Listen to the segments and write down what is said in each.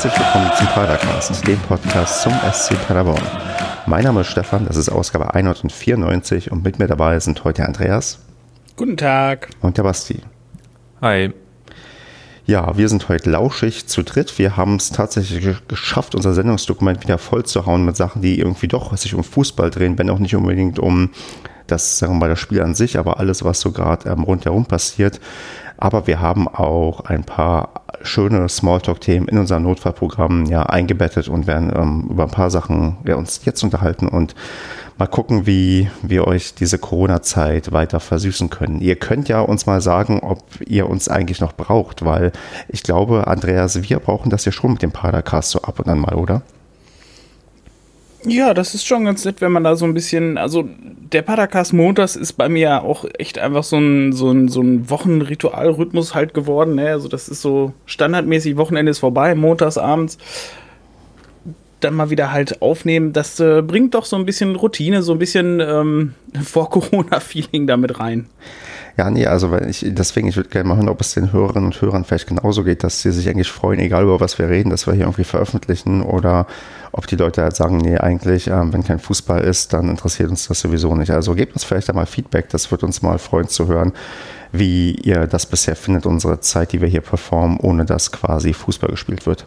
Herzlich willkommen zum Padercast, dem Podcast zum SC Paderborn. Mein Name ist Stefan, das ist Ausgabe 194 und mit mir dabei sind heute Andreas. Guten Tag. Und der Basti. Hi. Ja, wir sind heute lauschig zu dritt. Wir haben es tatsächlich geschafft, unser Sendungsdokument wieder voll zu hauen mit Sachen, die irgendwie doch sich um Fußball drehen, wenn auch nicht unbedingt um das, sagen wir mal, das Spiel an sich, aber alles, was so gerade ähm, rundherum passiert. Aber wir haben auch ein paar schöne Smalltalk-Themen in unser Notfallprogramm ja eingebettet und werden ähm, über ein paar Sachen ja, uns jetzt unterhalten und mal gucken, wie wir euch diese Corona-Zeit weiter versüßen können. Ihr könnt ja uns mal sagen, ob ihr uns eigentlich noch braucht, weil ich glaube, Andreas, wir brauchen das ja schon mit dem Padercast so ab und an mal, oder? Ja, das ist schon ganz nett, wenn man da so ein bisschen, also der Padercast montags ist bei mir auch echt einfach so ein, so ein, so ein Wochenritualrhythmus halt geworden. Ne? Also das ist so standardmäßig, Wochenende ist vorbei, montags abends dann mal wieder halt aufnehmen. Das äh, bringt doch so ein bisschen Routine, so ein bisschen ähm, Vor-Corona-Feeling damit rein. Ja, nee, also weil ich, deswegen, ich würde gerne mal hören, ob es den Hörerinnen und Hörern vielleicht genauso geht, dass sie sich eigentlich freuen, egal über was wir reden, dass wir hier irgendwie veröffentlichen oder ob die Leute halt sagen, nee, eigentlich, ähm, wenn kein Fußball ist, dann interessiert uns das sowieso nicht. Also gebt uns vielleicht einmal Feedback, das wird uns mal freuen zu hören, wie ihr das bisher findet, unsere Zeit, die wir hier performen, ohne dass quasi Fußball gespielt wird.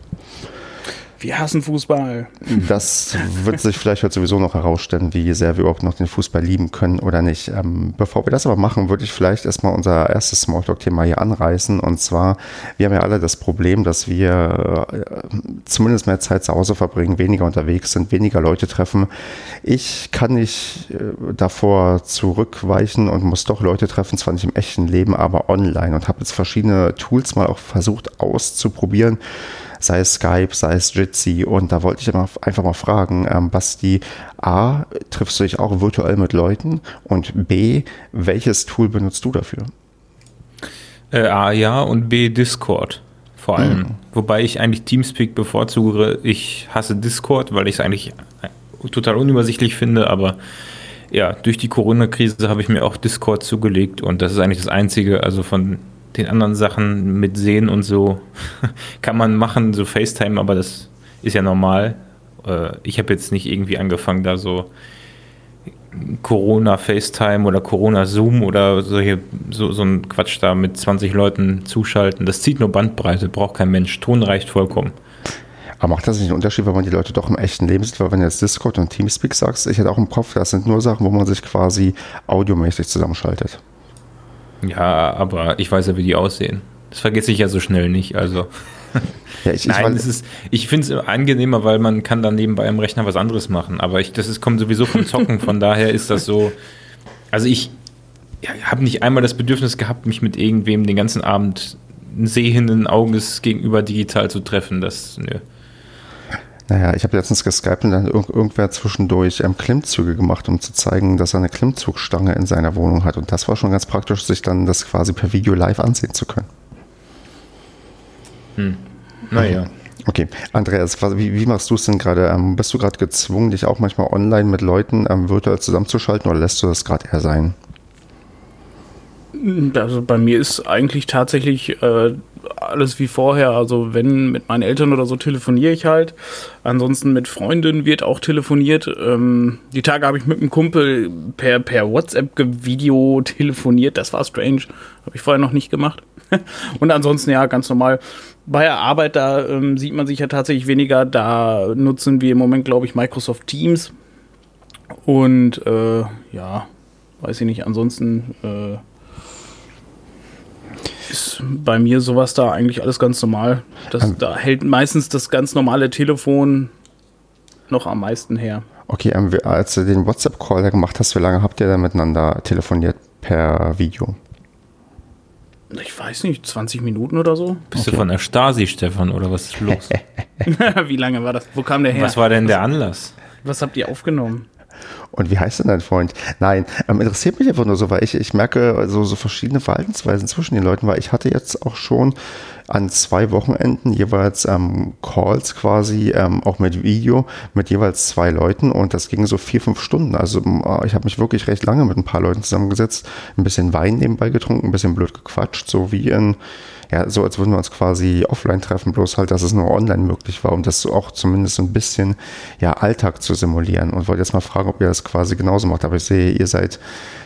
Wir hassen Fußball. Das wird sich vielleicht heute sowieso noch herausstellen, wie sehr wir überhaupt noch den Fußball lieben können oder nicht. Ähm, bevor wir das aber machen, würde ich vielleicht erstmal unser erstes Smalltalk-Thema hier anreißen. Und zwar, wir haben ja alle das Problem, dass wir äh, zumindest mehr Zeit zu Hause verbringen, weniger unterwegs sind, weniger Leute treffen. Ich kann nicht äh, davor zurückweichen und muss doch Leute treffen, zwar nicht im echten Leben, aber online und habe jetzt verschiedene Tools mal auch versucht auszuprobieren sei es Skype, sei es Jitsi. Und da wollte ich einfach mal fragen, ähm, Basti, A, triffst du dich auch virtuell mit Leuten? Und B, welches Tool benutzt du dafür? Äh, A, ja, und B, Discord vor allem. Mhm. Wobei ich eigentlich Teamspeak bevorzuge. Ich hasse Discord, weil ich es eigentlich total unübersichtlich finde, aber ja, durch die Corona-Krise habe ich mir auch Discord zugelegt und das ist eigentlich das Einzige, also von den anderen Sachen mit Sehen und so kann man machen, so FaceTime, aber das ist ja normal. Äh, ich habe jetzt nicht irgendwie angefangen, da so Corona FaceTime oder Corona Zoom oder solche, so, so ein Quatsch da mit 20 Leuten zuschalten. Das zieht nur Bandbreite, braucht kein Mensch. Ton reicht vollkommen. Aber macht das nicht einen Unterschied, wenn man die Leute doch im echten Leben sieht? Weil wenn du jetzt Discord und Teamspeak sagst, ich hätte auch im Kopf, das sind nur Sachen, wo man sich quasi audiomäßig zusammenschaltet. Ja, aber ich weiß ja, wie die aussehen. Das vergesse ich ja so schnell nicht. Also. Ja, ich, Nein, ich, ist, ich finde es angenehmer, weil man kann dann nebenbei am Rechner was anderes machen. Aber ich, das ist, kommt sowieso vom Zocken. Von daher ist das so. Also ich ja, habe nicht einmal das Bedürfnis gehabt, mich mit irgendwem den ganzen Abend sehenden Auges gegenüber digital zu treffen. Das, nö. Naja, ich habe letztens geskypt und dann ir irgendwer zwischendurch ähm, Klimmzüge gemacht, um zu zeigen, dass er eine Klimmzugstange in seiner Wohnung hat. Und das war schon ganz praktisch, sich dann das quasi per Video live ansehen zu können. Hm. Naja. Okay, Andreas, wie, wie machst du es denn gerade? Ähm, bist du gerade gezwungen, dich auch manchmal online mit Leuten ähm, virtuell zusammenzuschalten oder lässt du das gerade eher sein? Also bei mir ist eigentlich tatsächlich äh, alles wie vorher. Also wenn mit meinen Eltern oder so telefoniere ich halt. Ansonsten mit Freundinnen wird auch telefoniert. Ähm, die Tage habe ich mit einem Kumpel per, per WhatsApp-Video telefoniert. Das war strange. Habe ich vorher noch nicht gemacht. Und ansonsten ja, ganz normal. Bei der Arbeit, da ähm, sieht man sich ja tatsächlich weniger. Da nutzen wir im Moment, glaube ich, Microsoft Teams. Und äh, ja, weiß ich nicht, ansonsten äh, ist bei mir sowas da eigentlich alles ganz normal. Das, ähm, da hält meistens das ganz normale Telefon noch am meisten her. Okay, ähm, als du den WhatsApp-Call gemacht hast, wie lange habt ihr da miteinander telefoniert per Video? Ich weiß nicht, 20 Minuten oder so. Bist okay. du von der Stasi, Stefan, oder was ist los? wie lange war das? Wo kam der her? Was war denn der Anlass? Was habt ihr aufgenommen? Und wie heißt denn dein Freund? Nein, ähm, interessiert mich einfach nur so, weil ich, ich merke so, so verschiedene Verhaltensweisen zwischen den Leuten, weil ich hatte jetzt auch schon an zwei Wochenenden jeweils ähm, Calls quasi, ähm, auch mit Video, mit jeweils zwei Leuten und das ging so vier, fünf Stunden. Also äh, ich habe mich wirklich recht lange mit ein paar Leuten zusammengesetzt, ein bisschen Wein nebenbei getrunken, ein bisschen blöd gequatscht, so wie in ja, so als würden wir uns quasi offline treffen, bloß halt, dass es nur online möglich war, um das so auch zumindest so ein bisschen ja, Alltag zu simulieren. Und wollte jetzt mal fragen, ob ihr das quasi genauso macht. Aber ich sehe, ihr seid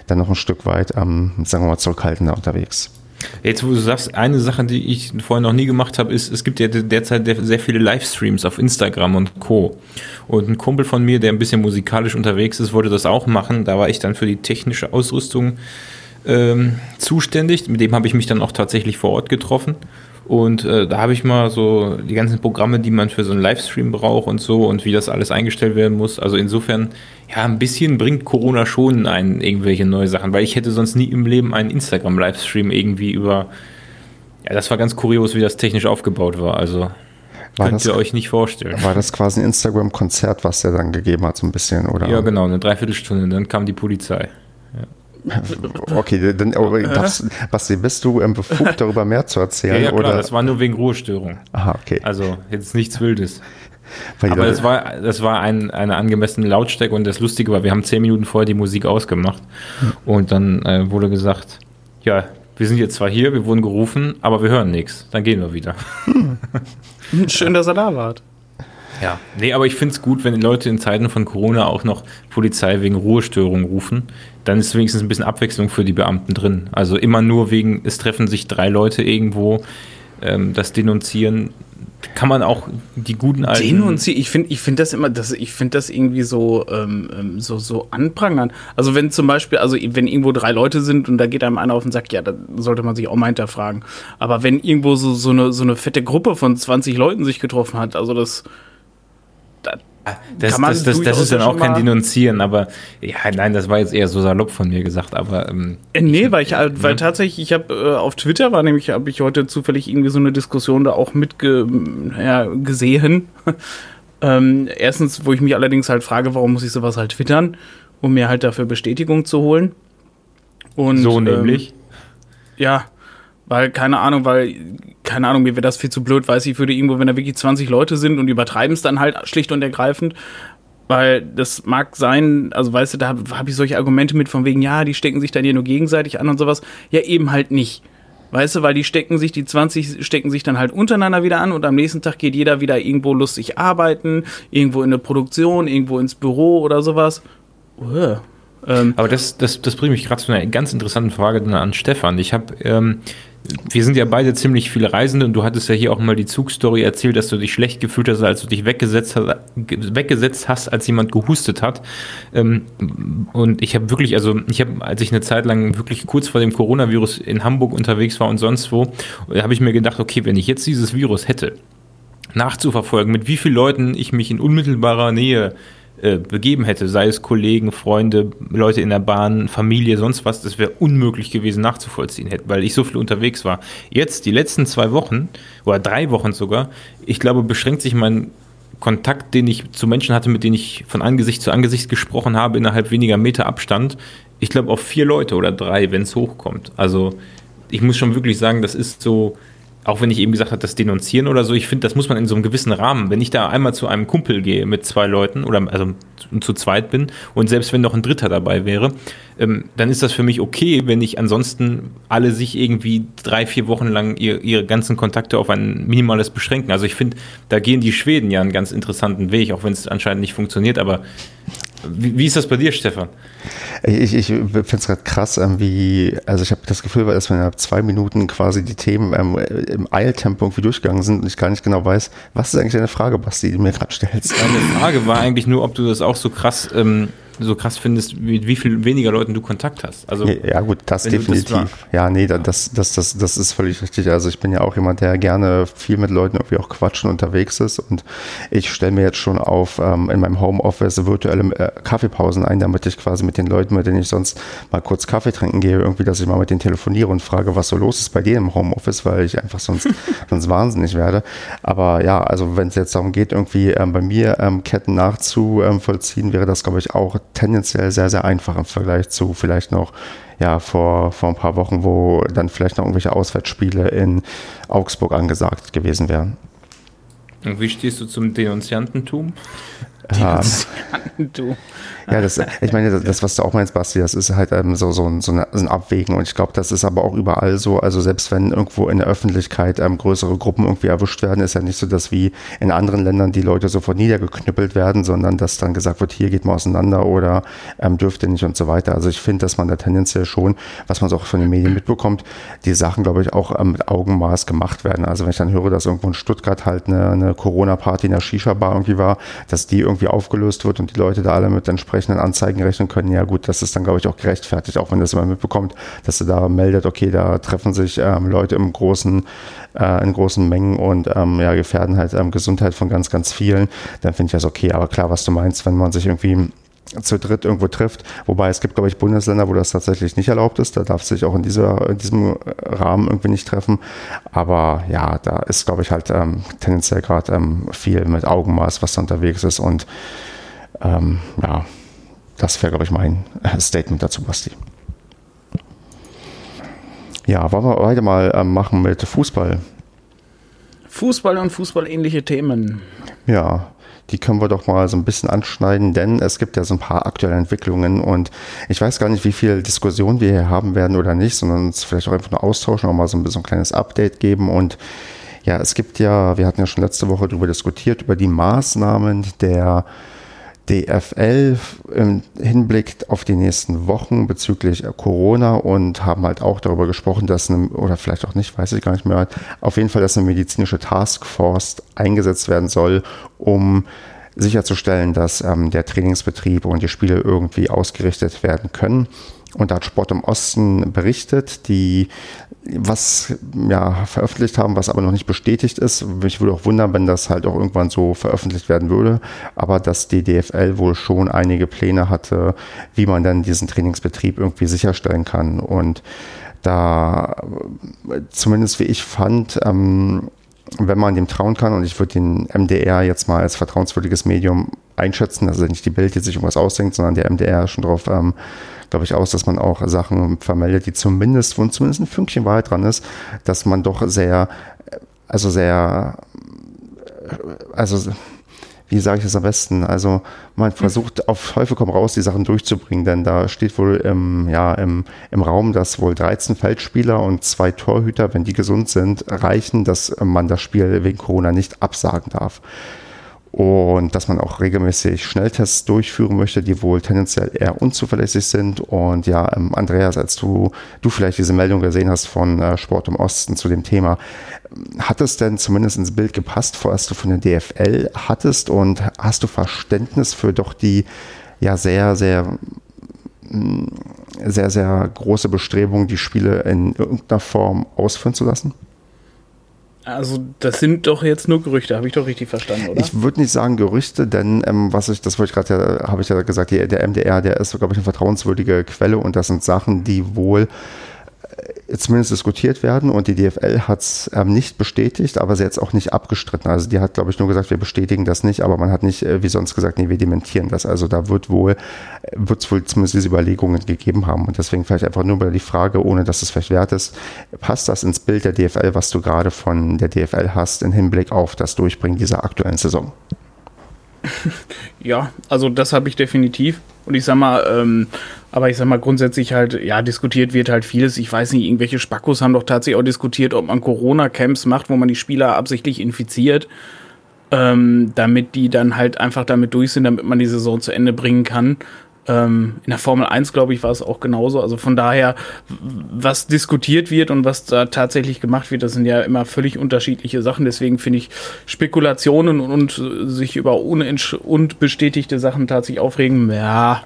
dann noch ein Stück weit, ähm, sagen wir mal, zurückhaltender unterwegs. Jetzt, wo du sagst, eine Sache, die ich vorher noch nie gemacht habe, ist, es gibt ja derzeit sehr viele Livestreams auf Instagram und Co. Und ein Kumpel von mir, der ein bisschen musikalisch unterwegs ist, wollte das auch machen. Da war ich dann für die technische Ausrüstung ähm, zuständig. Mit dem habe ich mich dann auch tatsächlich vor Ort getroffen. Und äh, da habe ich mal so die ganzen Programme, die man für so einen Livestream braucht und so und wie das alles eingestellt werden muss. Also insofern, ja, ein bisschen bringt Corona schon ein, irgendwelche neue Sachen, weil ich hätte sonst nie im Leben einen Instagram-Livestream irgendwie über. Ja, das war ganz kurios, wie das technisch aufgebaut war. Also war könnt das, ihr euch nicht vorstellen. War das quasi ein Instagram-Konzert, was der dann gegeben hat, so ein bisschen, oder? Ja, genau, eine Dreiviertelstunde, dann kam die Polizei. Okay, dann aber darfst, Basti, bist du ähm, befugt, darüber mehr zu erzählen? Ja, ja klar, oder? das war nur wegen Ruhestörung. Aha, okay. Also jetzt nichts Wildes. Aber das war, das war ein, eine angemessene Lautstärke und das Lustige war, wir haben zehn Minuten vorher die Musik ausgemacht hm. und dann äh, wurde gesagt, ja, wir sind jetzt zwar hier, wir wurden gerufen, aber wir hören nichts. Dann gehen wir wieder. Hm. Schön, dass er da wart. Ja, nee, aber ich finde es gut, wenn die Leute in Zeiten von Corona auch noch Polizei wegen Ruhestörung rufen. Dann ist wenigstens ein bisschen Abwechslung für die Beamten drin. Also immer nur wegen, es treffen sich drei Leute irgendwo, ähm, das Denunzieren kann man auch die guten alten. Denunzieren, ich finde ich find das immer, das, ich finde das irgendwie so, ähm, ähm, so, so anprangern. Also wenn zum Beispiel, also wenn irgendwo drei Leute sind und da geht einem einer auf den Sack, ja, da sollte man sich auch mal hinterfragen. Aber wenn irgendwo so, so, eine, so eine fette Gruppe von 20 Leuten sich getroffen hat, also das, das, das, das, das, ist dann auch kein Denunzieren, aber ja, nein, das war jetzt eher so salopp von mir gesagt, aber ähm, äh, nee, weil ich halt, weil ne? tatsächlich, ich habe äh, auf Twitter war nämlich, habe ich heute zufällig irgendwie so eine Diskussion da auch mitgesehen. Ja, gesehen. ähm, erstens, wo ich mich allerdings halt frage, warum muss ich sowas halt twittern, um mir halt dafür Bestätigung zu holen. Und, so nämlich. Ähm, ja, weil, keine Ahnung, weil, keine Ahnung, mir wäre das viel zu blöd, weiß ich, würde irgendwo, wenn da wirklich 20 Leute sind und übertreiben es dann halt schlicht und ergreifend. Weil das mag sein, also weißt du, da habe hab ich solche Argumente mit von wegen, ja, die stecken sich dann hier nur gegenseitig an und sowas. Ja, eben halt nicht. Weißt du, weil die stecken sich, die 20 stecken sich dann halt untereinander wieder an und am nächsten Tag geht jeder wieder irgendwo lustig arbeiten, irgendwo in eine Produktion, irgendwo ins Büro oder sowas. Uh, ähm, Aber das, das, das bringt mich gerade zu einer ganz interessanten Frage an Stefan. Ich habe ähm, wir sind ja beide ziemlich viele Reisende und du hattest ja hier auch mal die Zugstory erzählt, dass du dich schlecht gefühlt hast, als du dich weggesetzt hast, weggesetzt hast als jemand gehustet hat. Ähm, und ich habe wirklich, also ich habe, als ich eine Zeit lang wirklich kurz vor dem Coronavirus in Hamburg unterwegs war und sonst wo, habe ich mir gedacht, okay, wenn ich jetzt dieses Virus hätte, nachzuverfolgen, mit wie vielen Leuten ich mich in unmittelbarer Nähe äh, begeben hätte, sei es Kollegen, Freunde, Leute in der Bahn, Familie, sonst was, das wäre unmöglich gewesen nachzuvollziehen hätte, weil ich so viel unterwegs war. Jetzt, die letzten zwei Wochen oder drei Wochen sogar, ich glaube, beschränkt sich mein Kontakt, den ich zu Menschen hatte, mit denen ich von Angesicht zu Angesicht gesprochen habe, innerhalb weniger Meter Abstand, ich glaube auf vier Leute oder drei, wenn es hochkommt. Also ich muss schon wirklich sagen, das ist so, auch wenn ich eben gesagt habe, das Denunzieren oder so, ich finde, das muss man in so einem gewissen Rahmen. Wenn ich da einmal zu einem Kumpel gehe mit zwei Leuten oder also zu zweit bin und selbst wenn noch ein Dritter dabei wäre, ähm, dann ist das für mich okay, wenn ich ansonsten alle sich irgendwie drei, vier Wochen lang ihr, ihre ganzen Kontakte auf ein minimales beschränken. Also ich finde, da gehen die Schweden ja einen ganz interessanten Weg, auch wenn es anscheinend nicht funktioniert, aber wie, wie, ist das bei dir, Stefan? Ich, ich finde es gerade krass, ähm, wie, also ich habe das Gefühl, dass wir innerhalb zwei Minuten quasi die Themen ähm, im Eiltempo irgendwie durchgegangen sind und ich gar nicht genau weiß, was ist eigentlich deine Frage, Basti, die du mir gerade stellst. Meine Frage war eigentlich nur, ob du das auch so krass ähm, so krass findest, mit wie viel weniger Leuten du Kontakt hast. Also, ja, gut, das definitiv. Das ja, nee, das, das, das, das ist völlig richtig. Also ich bin ja auch jemand, der gerne viel mit Leuten irgendwie auch quatschen unterwegs ist und ich stelle mir jetzt schon auf ähm, in meinem Homeoffice virtuelle äh, Kaffeepausen ein, damit ich quasi mit den Leuten, mit denen ich sonst mal kurz Kaffee trinken gehe, irgendwie, dass ich mal mit denen telefoniere und frage, was so los ist bei dir im Homeoffice, weil ich einfach sonst, sonst wahnsinnig werde. Aber ja, also wenn es jetzt darum geht, irgendwie ähm, bei mir ähm, Ketten nachzuvollziehen, wäre das, glaube ich, auch tendenziell sehr, sehr einfach im Vergleich zu vielleicht noch ja, vor, vor ein paar Wochen, wo dann vielleicht noch irgendwelche Auswärtsspiele in Augsburg angesagt gewesen wären. Und wie stehst du zum Denunziantentum? Denunziantentum. Ja, das, ich meine, das, was du auch meinst, Basti, das ist halt ähm, so, so, ein, so, ein Abwägen. Und ich glaube, das ist aber auch überall so. Also selbst wenn irgendwo in der Öffentlichkeit ähm, größere Gruppen irgendwie erwischt werden, ist ja nicht so, dass wie in anderen Ländern die Leute sofort niedergeknüppelt werden, sondern dass dann gesagt wird, hier geht mal auseinander oder ähm, dürfte nicht und so weiter. Also ich finde, dass man da tendenziell schon, was man so auch von den Medien mitbekommt, die Sachen, glaube ich, auch ähm, mit Augenmaß gemacht werden. Also wenn ich dann höre, dass irgendwo in Stuttgart halt eine, eine Corona-Party in der Shisha-Bar irgendwie war, dass die irgendwie aufgelöst wird und die Leute da alle mit entsprechend entsprechenden Anzeigen rechnen können, ja gut, das ist dann, glaube ich, auch gerechtfertigt, auch wenn das immer mitbekommt, dass du da meldet, okay, da treffen sich ähm, Leute im großen, äh, in großen Mengen und ähm, ja, gefährden halt ähm, Gesundheit von ganz, ganz vielen, dann finde ich das okay. Aber klar, was du meinst, wenn man sich irgendwie zu dritt irgendwo trifft. Wobei es gibt, glaube ich, Bundesländer, wo das tatsächlich nicht erlaubt ist. Da darf sich auch in, dieser, in diesem Rahmen irgendwie nicht treffen. Aber ja, da ist, glaube ich, halt ähm, tendenziell gerade ähm, viel mit Augenmaß, was da unterwegs ist. Und ähm, ja, das wäre, glaube ich, mein Statement dazu, Basti. Ja, wollen wir weiter mal ähm, machen mit Fußball? Fußball und fußballähnliche Themen. Ja, die können wir doch mal so ein bisschen anschneiden, denn es gibt ja so ein paar aktuelle Entwicklungen und ich weiß gar nicht, wie viel Diskussion wir hier haben werden oder nicht, sondern uns vielleicht auch einfach nur austauschen und mal so ein bisschen ein kleines Update geben und ja, es gibt ja, wir hatten ja schon letzte Woche darüber diskutiert, über die Maßnahmen der DFL im Hinblick auf die nächsten Wochen bezüglich Corona und haben halt auch darüber gesprochen, dass eine, oder vielleicht auch nicht, weiß ich gar nicht mehr, auf jeden Fall, dass eine medizinische Taskforce eingesetzt werden soll, um sicherzustellen, dass ähm, der Trainingsbetrieb und die Spiele irgendwie ausgerichtet werden können. Und da hat Sport im Osten berichtet, die was ja veröffentlicht haben, was aber noch nicht bestätigt ist. Mich würde auch wundern, wenn das halt auch irgendwann so veröffentlicht werden würde. Aber dass die DFL wohl schon einige Pläne hatte, wie man dann diesen Trainingsbetrieb irgendwie sicherstellen kann. Und da, zumindest wie ich fand, ähm, wenn man dem trauen kann, und ich würde den MDR jetzt mal als vertrauenswürdiges Medium einschätzen, also nicht die Bild, die sich irgendwas ausdenkt, sondern der MDR schon drauf ähm, glaube ich, aus, dass man auch Sachen vermeldet, die zumindest, wo zumindest ein Fünkchen Wahrheit dran ist, dass man doch sehr, also sehr, also wie sage ich das am besten? Also man hm. versucht auf Teufel komm raus, die Sachen durchzubringen, denn da steht wohl im, ja, im, im Raum, dass wohl 13 Feldspieler und zwei Torhüter, wenn die gesund sind, reichen, dass man das Spiel wegen Corona nicht absagen darf und dass man auch regelmäßig Schnelltests durchführen möchte, die wohl tendenziell eher unzuverlässig sind. Und ja, ähm, Andreas, als du, du vielleicht diese Meldung gesehen hast von äh, Sport im Osten zu dem Thema, hat es denn zumindest ins Bild gepasst, was du von der DFL hattest und hast du Verständnis für doch die ja sehr, sehr mm, sehr, sehr große Bestrebung, die Spiele in irgendeiner Form ausführen zu lassen? Also das sind doch jetzt nur Gerüchte, habe ich doch richtig verstanden, oder? Ich würde nicht sagen Gerüchte, denn ähm, was ich, das wollte ich gerade, ja, habe ich ja gesagt, die, der MDR, der ist, glaube ich, eine vertrauenswürdige Quelle und das sind Sachen, die wohl zumindest diskutiert werden und die DFL hat es ähm, nicht bestätigt, aber sie hat es auch nicht abgestritten. Also die hat, glaube ich, nur gesagt, wir bestätigen das nicht, aber man hat nicht äh, wie sonst gesagt, nee, wir dementieren das. Also da wird wohl, wird es wohl zumindest diese Überlegungen gegeben haben und deswegen vielleicht einfach nur über die Frage, ohne dass es vielleicht wert ist, passt das ins Bild der DFL, was du gerade von der DFL hast, im Hinblick auf das Durchbringen dieser aktuellen Saison? Ja, also das habe ich definitiv. Und ich sag mal, ähm, aber ich sag mal, grundsätzlich halt, ja, diskutiert wird halt vieles. Ich weiß nicht, irgendwelche Spackos haben doch tatsächlich auch diskutiert, ob man Corona-Camps macht, wo man die Spieler absichtlich infiziert, ähm, damit die dann halt einfach damit durch sind, damit man die Saison zu Ende bringen kann. Ähm, in der Formel 1, glaube ich, war es auch genauso. Also von daher, was diskutiert wird und was da tatsächlich gemacht wird, das sind ja immer völlig unterschiedliche Sachen. Deswegen finde ich Spekulationen und, und sich über unbestätigte Sachen tatsächlich aufregen, ja,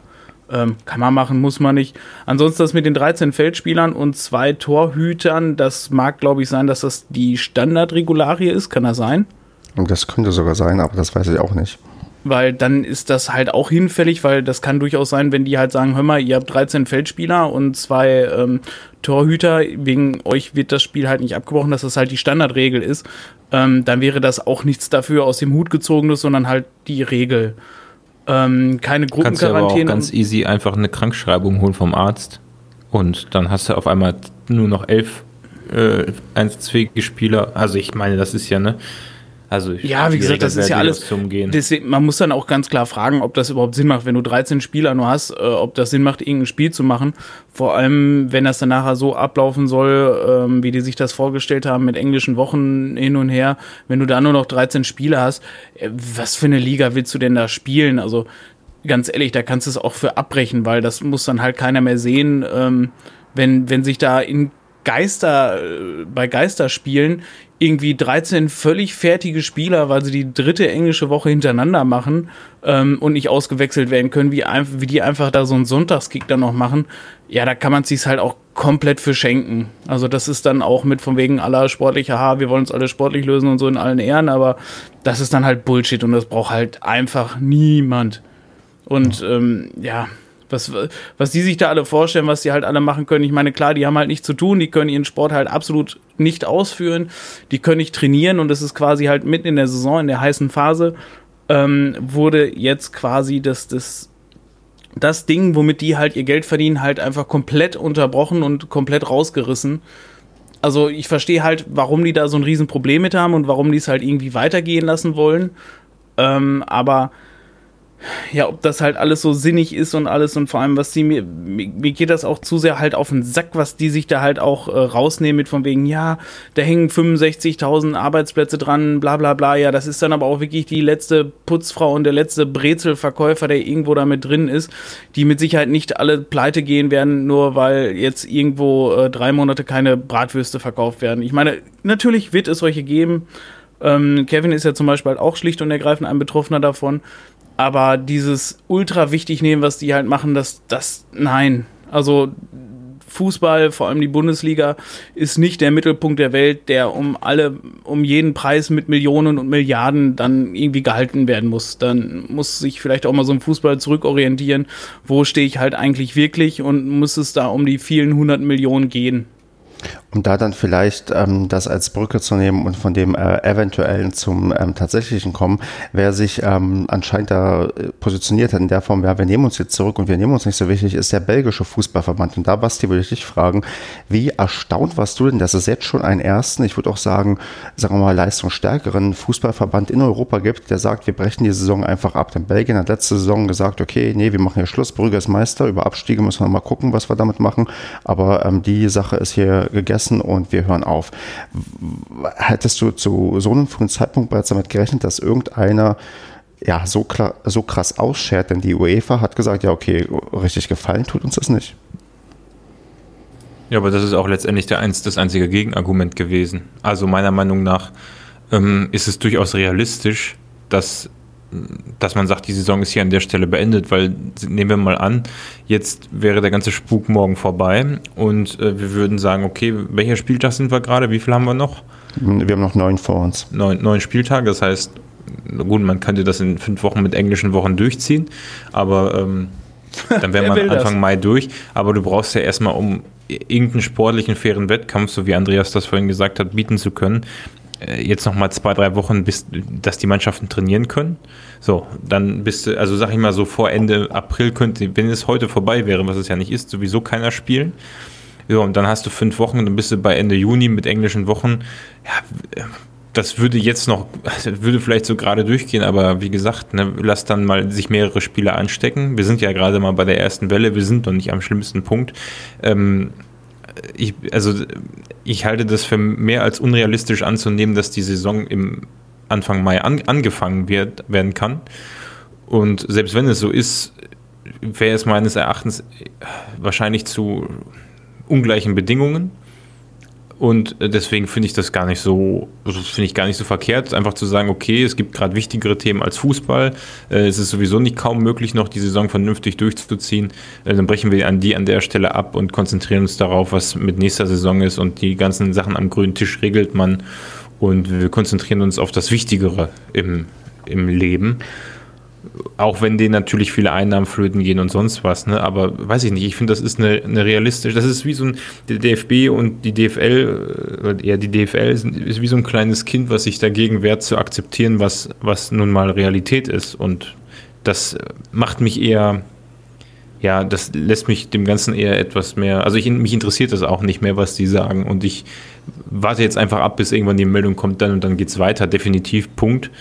ähm, kann man machen, muss man nicht. Ansonsten das mit den 13 Feldspielern und zwei Torhütern, das mag, glaube ich, sein, dass das die Standardregularie ist. Kann das sein? Das könnte sogar sein, aber das weiß ich auch nicht weil dann ist das halt auch hinfällig, weil das kann durchaus sein, wenn die halt sagen, hör mal, ihr habt 13 Feldspieler und zwei ähm, Torhüter, wegen euch wird das Spiel halt nicht abgebrochen, dass das halt die Standardregel ist, ähm, dann wäre das auch nichts dafür aus dem Hut gezogenes, sondern halt die Regel. ähm, keine Kannst du aber auch Gruppenquarantäne. ganz easy einfach eine Krankschreibung holen vom Arzt und dann hast du auf einmal nur noch elf äh, einsatzfähige Spieler. Also ich meine, das ist ja, ne? Also Ja, wie gesagt, das ist ja alles. zum Gehen. Deswegen, man muss dann auch ganz klar fragen, ob das überhaupt Sinn macht, wenn du 13 Spieler nur hast, äh, ob das Sinn macht, irgendein Spiel zu machen. Vor allem, wenn das dann nachher so ablaufen soll, ähm, wie die sich das vorgestellt haben, mit englischen Wochen hin und her. Wenn du da nur noch 13 Spieler hast, äh, was für eine Liga willst du denn da spielen? Also ganz ehrlich, da kannst du es auch für abbrechen, weil das muss dann halt keiner mehr sehen, ähm, wenn, wenn sich da in Geister, äh, bei Geisterspielen irgendwie 13 völlig fertige Spieler, weil sie die dritte englische Woche hintereinander machen ähm, und nicht ausgewechselt werden können, wie, einf- wie die einfach da so einen Sonntagskick dann noch machen, ja, da kann man sich halt auch komplett für schenken. Also das ist dann auch mit von wegen aller sportlicher, ha, wir wollen uns alle sportlich lösen und so in allen Ehren, aber das ist dann halt Bullshit und das braucht halt einfach niemand. Und ähm, ja, was, was die sich da alle vorstellen, was die halt alle machen können. Ich meine, klar, die haben halt nichts zu tun, die können ihren Sport halt absolut nicht ausführen, die können nicht trainieren und das ist quasi halt mitten in der Saison, in der heißen Phase, ähm, wurde jetzt quasi das, das, das Ding, womit die halt ihr Geld verdienen, halt einfach komplett unterbrochen und komplett rausgerissen. Also ich verstehe halt, warum die da so ein Riesenproblem mit haben und warum die es halt irgendwie weitergehen lassen wollen. Ähm, aber ja, ob das halt alles so sinnig ist und alles und vor allem, was mir, mir, mir geht das auch zu sehr halt auf den Sack, was die sich da halt auch äh, rausnehmen mit von wegen, ja, da hängen 65.000 Arbeitsplätze dran, bla bla bla, ja, das ist dann aber auch wirklich die letzte Putzfrau und der letzte Brezelverkäufer, der irgendwo da mit drin ist, die mit Sicherheit nicht alle pleite gehen werden, nur weil jetzt irgendwo äh, drei Monate keine Bratwürste verkauft werden. Ich meine, natürlich wird es solche geben, ähm, Kevin ist ja zum Beispiel halt auch schlicht und ergreifend ein Betroffener davon. Aber dieses ultra wichtig nehmen, was die halt machen, das, das, nein. Also Fußball, vor allem die Bundesliga, ist nicht der Mittelpunkt der Welt, der um alle, um jeden Preis mit Millionen und Milliarden dann irgendwie gehalten werden muss. Dann muss sich vielleicht auch mal so ein Fußball zurückorientieren. Wo stehe ich halt eigentlich wirklich und muss es da um die vielen hundert Millionen gehen? Um da dann vielleicht ähm, das als Brücke zu nehmen und von dem äh, eventuellen zum ähm, tatsächlichen kommen, wer sich ähm, anscheinend da äh, positioniert hat in der Form, ja, wir nehmen uns jetzt zurück und wir nehmen uns nicht so wichtig, ist der belgische Fußballverband. Und da, Basti, würde ich dich fragen, wie erstaunt warst du denn, dass es jetzt schon einen ersten, ich würde auch sagen, sagen wir mal, leistungsstärkeren Fußballverband in Europa gibt, der sagt, wir brechen die Saison einfach ab. Denn Belgien hat letzte Saison gesagt, okay, nee, wir machen hier Schluss, Brügge ist Meister, über Abstiege müssen wir mal gucken, was wir damit machen. Aber ähm, die Sache ist hier gegessen und wir hören auf. Hättest du zu so einem frühen Zeitpunkt bereits damit gerechnet, dass irgendeiner ja, so, klar, so krass ausschert? Denn die UEFA hat gesagt, ja, okay, richtig gefallen tut uns das nicht. Ja, aber das ist auch letztendlich der eins, das einzige Gegenargument gewesen. Also meiner Meinung nach ähm, ist es durchaus realistisch, dass, dass man sagt, die Saison ist hier an der Stelle beendet, weil nehmen wir mal an, jetzt wäre der ganze Spuk morgen vorbei und äh, wir würden sagen, okay, welcher Spieltag sind wir gerade? Wie viel haben wir noch? Wir haben noch neun vor uns. Neun, neun Spieltage, das heißt, gut, man könnte das in fünf Wochen mit englischen Wochen durchziehen, aber ähm, dann wäre man will das? Anfang Mai durch. Aber du brauchst ja erstmal, um irgendeinen sportlichen, fairen Wettkampf, so wie Andreas das vorhin gesagt hat, bieten zu können, jetzt nochmal zwei, drei Wochen, bis, dass die Mannschaften trainieren können. So, dann bist du, also sag ich mal so, vor Ende April könnte, wenn es heute vorbei wäre, was es ja nicht ist, sowieso keiner spielen. So, und dann hast du fünf Wochen, dann bist du bei Ende Juni mit englischen Wochen. Ja, das würde jetzt noch, würde vielleicht so gerade durchgehen, aber wie gesagt, ne, lass dann mal sich mehrere Spieler anstecken. Wir sind ja gerade mal bei der ersten Welle, wir sind noch nicht am schlimmsten Punkt. Ähm, ich, also ich halte das für mehr als unrealistisch anzunehmen, dass die Saison im Anfang Mai an, angefangen wird, werden kann. Und selbst wenn es so ist, wäre es meines Erachtens wahrscheinlich zu ungleichen Bedingungen. Und deswegen finde ich das gar nicht so, also finde ich gar nicht so verkehrt, einfach zu sagen, okay, es gibt gerade wichtigere Themen als Fußball. Äh, Es ist sowieso nicht kaum möglich, noch die Saison vernünftig durchzuziehen. Äh, Dann brechen wir an die an der Stelle ab und konzentrieren uns darauf, was mit nächster Saison ist und die ganzen Sachen am grünen Tisch regelt man. Und wir konzentrieren uns auf das Wichtigere im, im Leben. Auch wenn denen natürlich viele Einnahmen flöten gehen und sonst was, ne? Aber weiß ich nicht, ich finde, das ist eine, eine realistische, das ist wie so ein, der DFB und die DFL, äh, ja, die DFL sind, ist wie so ein kleines Kind, was sich dagegen wehrt zu akzeptieren, was, was nun mal Realität ist. Und das macht mich eher, ja, das lässt mich dem Ganzen eher etwas mehr, also ich, mich interessiert das auch nicht mehr, was die sagen. Und ich warte jetzt einfach ab, bis irgendwann die Meldung kommt, dann und dann geht es weiter, definitiv, Punkt.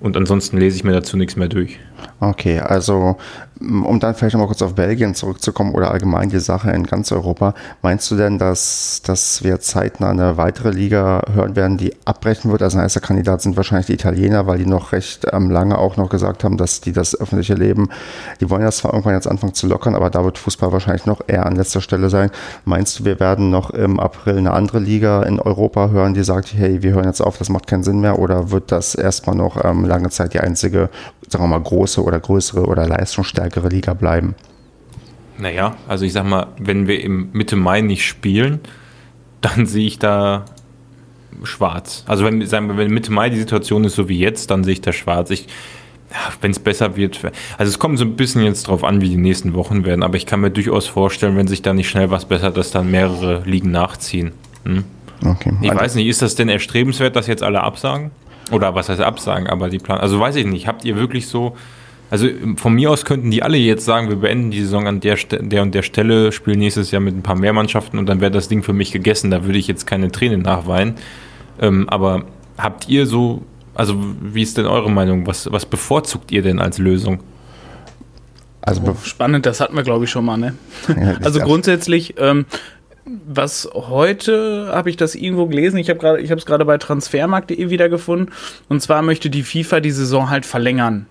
Und ansonsten lese ich mir dazu nichts mehr durch. Okay, also um dann vielleicht noch mal kurz auf Belgien zurückzukommen oder allgemein die Sache in ganz Europa, meinst du denn, dass, dass wir zeitnah eine weitere Liga hören werden, die abbrechen wird? Also ein erster Kandidat sind wahrscheinlich die Italiener, weil die noch recht ähm, lange auch noch gesagt haben, dass die das öffentliche Leben, die wollen das zwar irgendwann jetzt anfangen zu lockern, aber da wird Fußball wahrscheinlich noch eher an letzter Stelle sein. Meinst du, wir werden noch im April eine andere Liga in Europa hören, die sagt, hey, wir hören jetzt auf, das macht keinen Sinn mehr? Oder wird das erstmal noch ähm, lange Zeit die einzige, sagen wir mal, große oder größere oder leistungsstärkere Liga bleiben. Naja, also ich sag mal, wenn wir im Mitte Mai nicht spielen, dann sehe ich da schwarz. Also wenn, sagen wir, wenn Mitte Mai die Situation ist so wie jetzt, dann sehe ich da schwarz. Ich, wenn es besser wird, also es kommt so ein bisschen jetzt drauf an, wie die nächsten Wochen werden, aber ich kann mir durchaus vorstellen, wenn sich da nicht schnell was bessert, dass dann mehrere Ligen nachziehen. Hm? Okay. Ich weiß nicht, ist das denn erstrebenswert, dass jetzt alle absagen? Oder was heißt absagen, aber die Plan. Also weiß ich nicht. Habt ihr wirklich so. Also von mir aus könnten die alle jetzt sagen, wir beenden die Saison an der, der und der Stelle, spielen nächstes Jahr mit ein paar mehr Mannschaften und dann wäre das Ding für mich gegessen. Da würde ich jetzt keine Tränen nachweinen. Ähm, aber habt ihr so, also wie ist denn eure Meinung? Was, was bevorzugt ihr denn als Lösung? Also oh, spannend, das hatten wir glaube ich schon mal. Ne? Ja, also grundsätzlich ähm, was heute habe ich das irgendwo gelesen. Ich habe gerade, ich habe es gerade bei Transfermarkt.de wiedergefunden. Und zwar möchte die FIFA die Saison halt verlängern.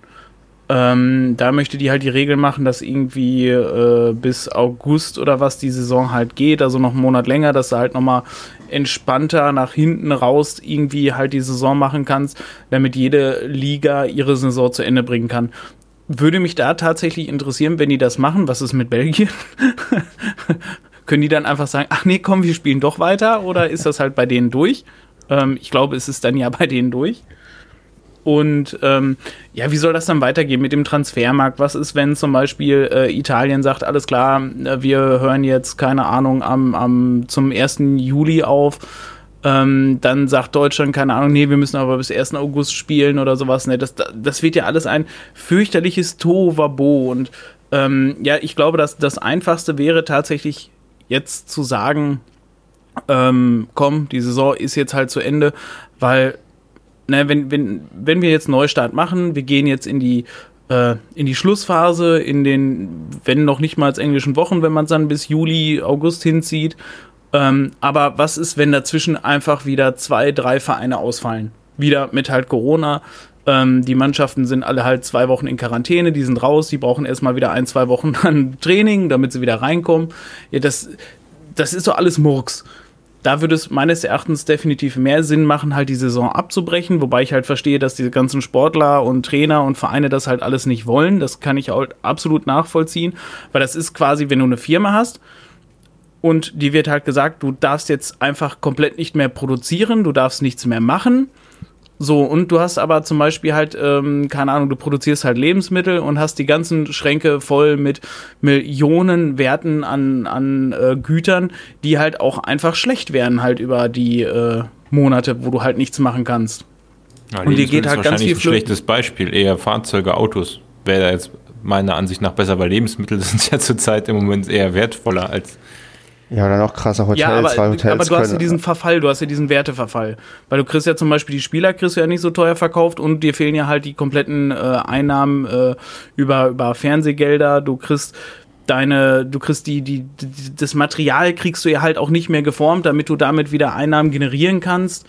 Ähm, da möchte die halt die Regel machen, dass irgendwie äh, bis August oder was die Saison halt geht, also noch einen Monat länger, dass du halt nochmal entspannter nach hinten raus irgendwie halt die Saison machen kannst, damit jede Liga ihre Saison zu Ende bringen kann. Würde mich da tatsächlich interessieren, wenn die das machen. Was ist mit Belgien? können die dann einfach sagen, ach nee, komm, wir spielen doch weiter? Oder ist das halt bei denen durch? Ähm, ich glaube, es ist dann ja bei denen durch. Und ähm, ja, wie soll das dann weitergehen mit dem Transfermarkt? Was ist, wenn zum Beispiel äh, Italien sagt, alles klar, äh, wir hören jetzt, keine Ahnung, am, am, zum 1. Juli auf. Ähm, dann sagt Deutschland, keine Ahnung, nee, wir müssen aber bis 1. August spielen oder sowas. Ne? Das, das wird ja alles ein fürchterliches Tohuwabo. Und ähm, ja, ich glaube, dass das Einfachste wäre tatsächlich jetzt zu sagen, ähm, komm, die Saison ist jetzt halt zu Ende, weil, ne, wenn, wenn, wenn wir jetzt Neustart machen, wir gehen jetzt in die äh, in die Schlussphase, in den, wenn noch nicht mal englischen Wochen, wenn man es dann bis Juli, August hinzieht. Ähm, aber was ist, wenn dazwischen einfach wieder zwei, drei Vereine ausfallen? Wieder mit halt Corona. Ähm, die Mannschaften sind alle halt zwei Wochen in Quarantäne, die sind raus, die brauchen erstmal wieder ein, zwei Wochen an Training, damit sie wieder reinkommen. Ja, das, das ist so alles Murks. Da würde es meines Erachtens definitiv mehr Sinn machen, halt die Saison abzubrechen, wobei ich halt verstehe, dass diese ganzen Sportler und Trainer und Vereine das halt alles nicht wollen. Das kann ich auch absolut nachvollziehen, weil das ist quasi, wenn du eine Firma hast, und die wird halt gesagt, du darfst jetzt einfach komplett nicht mehr produzieren, du darfst nichts mehr machen. So, und du hast aber zum Beispiel halt, ähm, keine Ahnung, du produzierst halt Lebensmittel und hast die ganzen Schränke voll mit Millionen Werten an, an äh, Gütern, die halt auch einfach schlecht werden halt über die äh, Monate, wo du halt nichts machen kannst. Ja, und dir geht halt ganz viel ein schlechtes Beispiel, eher Fahrzeuge, Autos. Wäre jetzt meiner Ansicht nach besser, weil Lebensmittel sind ja zurzeit im Moment eher wertvoller als ja, oder noch krasser Hotels, ja, aber, zwei Hotels. Aber du hast ja diesen Verfall, du hast ja diesen Werteverfall. Weil du kriegst ja zum Beispiel die Spieler kriegst du ja nicht so teuer verkauft und dir fehlen ja halt die kompletten äh, Einnahmen äh, über, über Fernsehgelder. Du kriegst deine, du kriegst die, die, die, das Material kriegst du ja halt auch nicht mehr geformt, damit du damit wieder Einnahmen generieren kannst.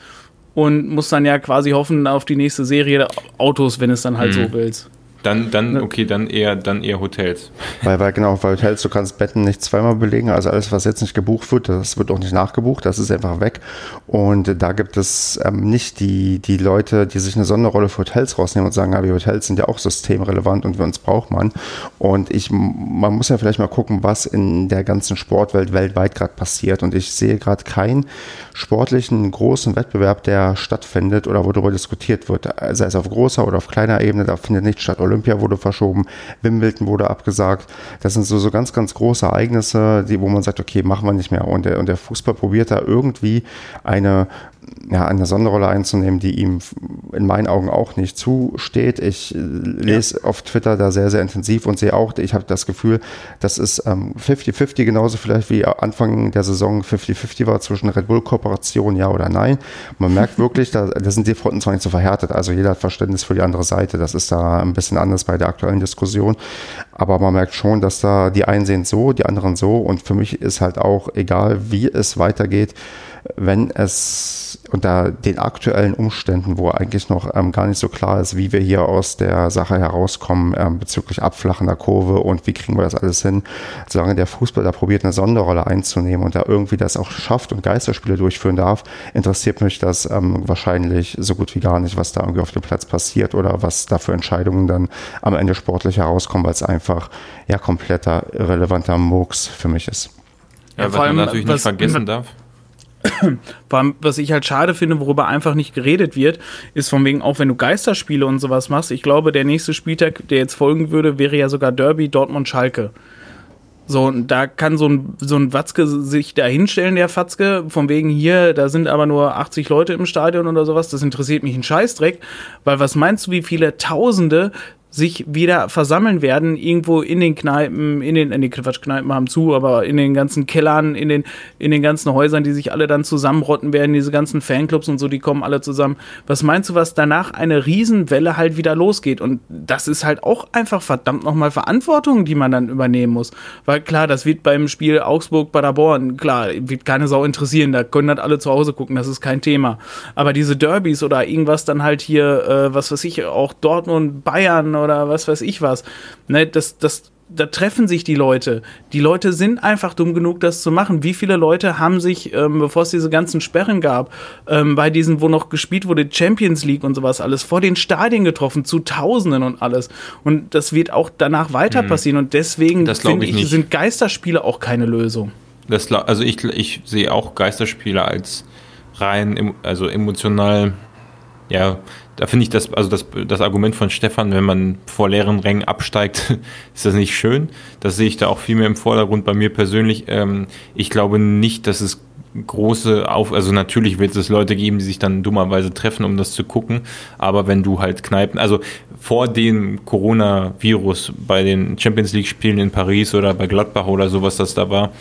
Und musst dann ja quasi hoffen auf die nächste Serie Autos, wenn es dann halt mhm. so willst. Dann, dann, okay, dann eher, dann eher Hotels. Weil, weil, genau, weil Hotels, du kannst Betten nicht zweimal belegen. Also alles, was jetzt nicht gebucht wird, das wird auch nicht nachgebucht. Das ist einfach weg. Und da gibt es ähm, nicht die, die Leute, die sich eine Sonderrolle für Hotels rausnehmen und sagen, ja, die Hotels sind ja auch systemrelevant und wir uns braucht man. Und ich, man muss ja vielleicht mal gucken, was in der ganzen Sportwelt weltweit gerade passiert. Und ich sehe gerade keinen sportlichen großen Wettbewerb, der stattfindet oder wo darüber diskutiert wird. Sei es auf großer oder auf kleiner Ebene, da findet nicht statt. Olympia wurde verschoben, Wimbledon wurde abgesagt. Das sind so, so ganz, ganz große Ereignisse, die, wo man sagt, okay, machen wir nicht mehr. Und der, und der Fußball probiert da irgendwie eine ja, eine Sonderrolle einzunehmen, die ihm in meinen Augen auch nicht zusteht. Ich äh, lese ja. auf Twitter da sehr, sehr intensiv und sehe auch, ich habe das Gefühl, das ist 50-50 ähm, genauso vielleicht wie Anfang der Saison 50-50 war zwischen Red Bull-Kooperation, ja oder nein. Man merkt wirklich, da, da sind die Fronten zwar nicht so verhärtet, also jeder hat Verständnis für die andere Seite. Das ist da ein bisschen anders bei der aktuellen Diskussion. Aber man merkt schon, dass da die einen sehen so, die anderen so. Und für mich ist halt auch egal, wie es weitergeht, wenn es unter den aktuellen Umständen, wo eigentlich noch ähm, gar nicht so klar ist, wie wir hier aus der Sache herauskommen ähm, bezüglich abflachender Kurve und wie kriegen wir das alles hin, solange der Fußball da probiert, eine Sonderrolle einzunehmen und da irgendwie das auch schafft und Geisterspiele durchführen darf, interessiert mich das ähm, wahrscheinlich so gut wie gar nicht, was da irgendwie auf dem Platz passiert oder was da für Entscheidungen dann am Ende sportlich herauskommen, weil es einfach ja kompletter irrelevanter Murks für mich ist. Ja, ja was allem, man natürlich nicht vergessen darf Was ich halt schade finde, worüber einfach nicht geredet wird, ist von wegen, auch wenn du Geisterspiele und sowas machst, ich glaube, der nächste Spieltag, der jetzt folgen würde, wäre ja sogar Derby Dortmund-Schalke. So, und da kann so ein, so ein Watzke sich da hinstellen, der Fatzke, von wegen hier, da sind aber nur 80 Leute im Stadion oder sowas, das interessiert mich ein Scheißdreck, weil was meinst du, wie viele Tausende sich wieder versammeln werden, irgendwo in den Kneipen, in den, in die Quatsch, Kneipen haben zu, aber in den ganzen Kellern, in den, in den ganzen Häusern, die sich alle dann zusammenrotten werden, diese ganzen Fanclubs und so, die kommen alle zusammen. Was meinst du, was danach eine Riesenwelle halt wieder losgeht? Und das ist halt auch einfach verdammt nochmal Verantwortung, die man dann übernehmen muss. Weil klar, das wird beim Spiel Augsburg-Paderborn, klar, wird keine Sau interessieren, da können halt alle zu Hause gucken, das ist kein Thema. Aber diese Derbys oder irgendwas dann halt hier, äh, was weiß ich, auch Dortmund, Bayern oder was weiß ich was. Ne, das, das, da treffen sich die Leute. Die Leute sind einfach dumm genug, das zu machen. Wie viele Leute haben sich, ähm, bevor es diese ganzen Sperren gab, ähm, bei diesen, wo noch gespielt wurde, Champions League und sowas alles, vor den Stadien getroffen, zu Tausenden und alles. Und das wird auch danach weiter hm. passieren. Und deswegen finde ich, ich sind Geisterspiele auch keine Lösung. Das, also ich, ich sehe auch Geisterspiele als rein, also emotional, ja, da finde ich das, also das, das Argument von Stefan, wenn man vor leeren Rängen absteigt, ist das nicht schön. Das sehe ich da auch viel mehr im Vordergrund bei mir persönlich. Ähm, ich glaube nicht, dass es große auf, also natürlich wird es Leute geben, die sich dann dummerweise treffen, um das zu gucken. Aber wenn du halt Kneipen, also vor dem Coronavirus bei den Champions League Spielen in Paris oder bei Gladbach oder sowas, das da war,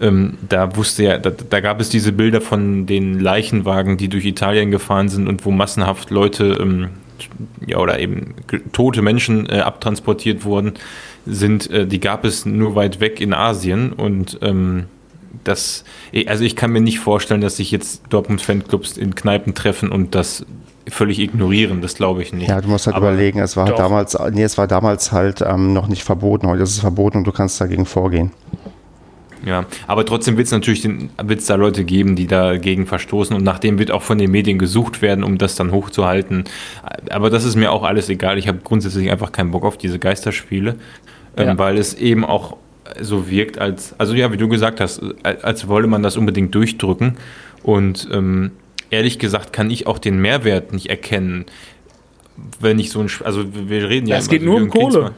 ähm, da wusste ja, da, da, gab es diese Bilder von den Leichenwagen, die durch Italien gefahren sind und wo massenhaft Leute, ähm, ja, oder eben tote Menschen äh, abtransportiert wurden, sind, äh, die gab es nur weit weg in Asien und ähm, das, also ich kann mir nicht vorstellen, dass sich jetzt Dortmund-Fanclubs in Kneipen treffen und das völlig ignorieren, das glaube ich nicht. Ja, du musst halt Aber überlegen, es war doch. damals, nee, es war damals halt ähm, noch nicht verboten, heute ist es verboten und du kannst dagegen vorgehen. Ja, aber trotzdem wird es natürlich den, wird's da Leute geben, die dagegen verstoßen und nachdem wird auch von den Medien gesucht werden, um das dann hochzuhalten. Aber das ist mir auch alles egal. Ich habe grundsätzlich einfach keinen Bock auf diese Geisterspiele, ähm, ja. ähm, weil es eben auch so wirkt, als, also ja, wie du gesagt hast, als wolle man das unbedingt durchdrücken. Und ähm, ehrlich gesagt kann ich auch den Mehrwert nicht erkennen, wenn ich so ein, also wir reden ja, es geht nur um Kohle.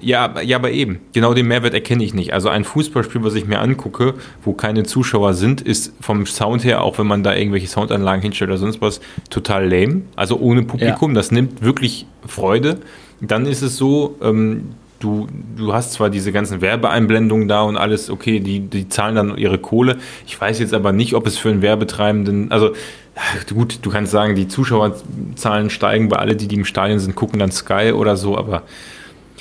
Ja, ja, aber eben, genau den Mehrwert erkenne ich nicht. Also ein Fußballspiel, was ich mir angucke, wo keine Zuschauer sind, ist vom Sound her, auch wenn man da irgendwelche Soundanlagen hinstellt oder sonst was, total lame. Also ohne Publikum, ja. das nimmt wirklich Freude. Dann ist es so, ähm, du, du hast zwar diese ganzen Werbeeinblendungen da und alles, okay, die, die zahlen dann ihre Kohle. Ich weiß jetzt aber nicht, ob es für einen Werbetreibenden, also gut, du kannst sagen, die Zuschauerzahlen steigen, weil alle, die, die im Stadion sind, gucken dann Sky oder so, aber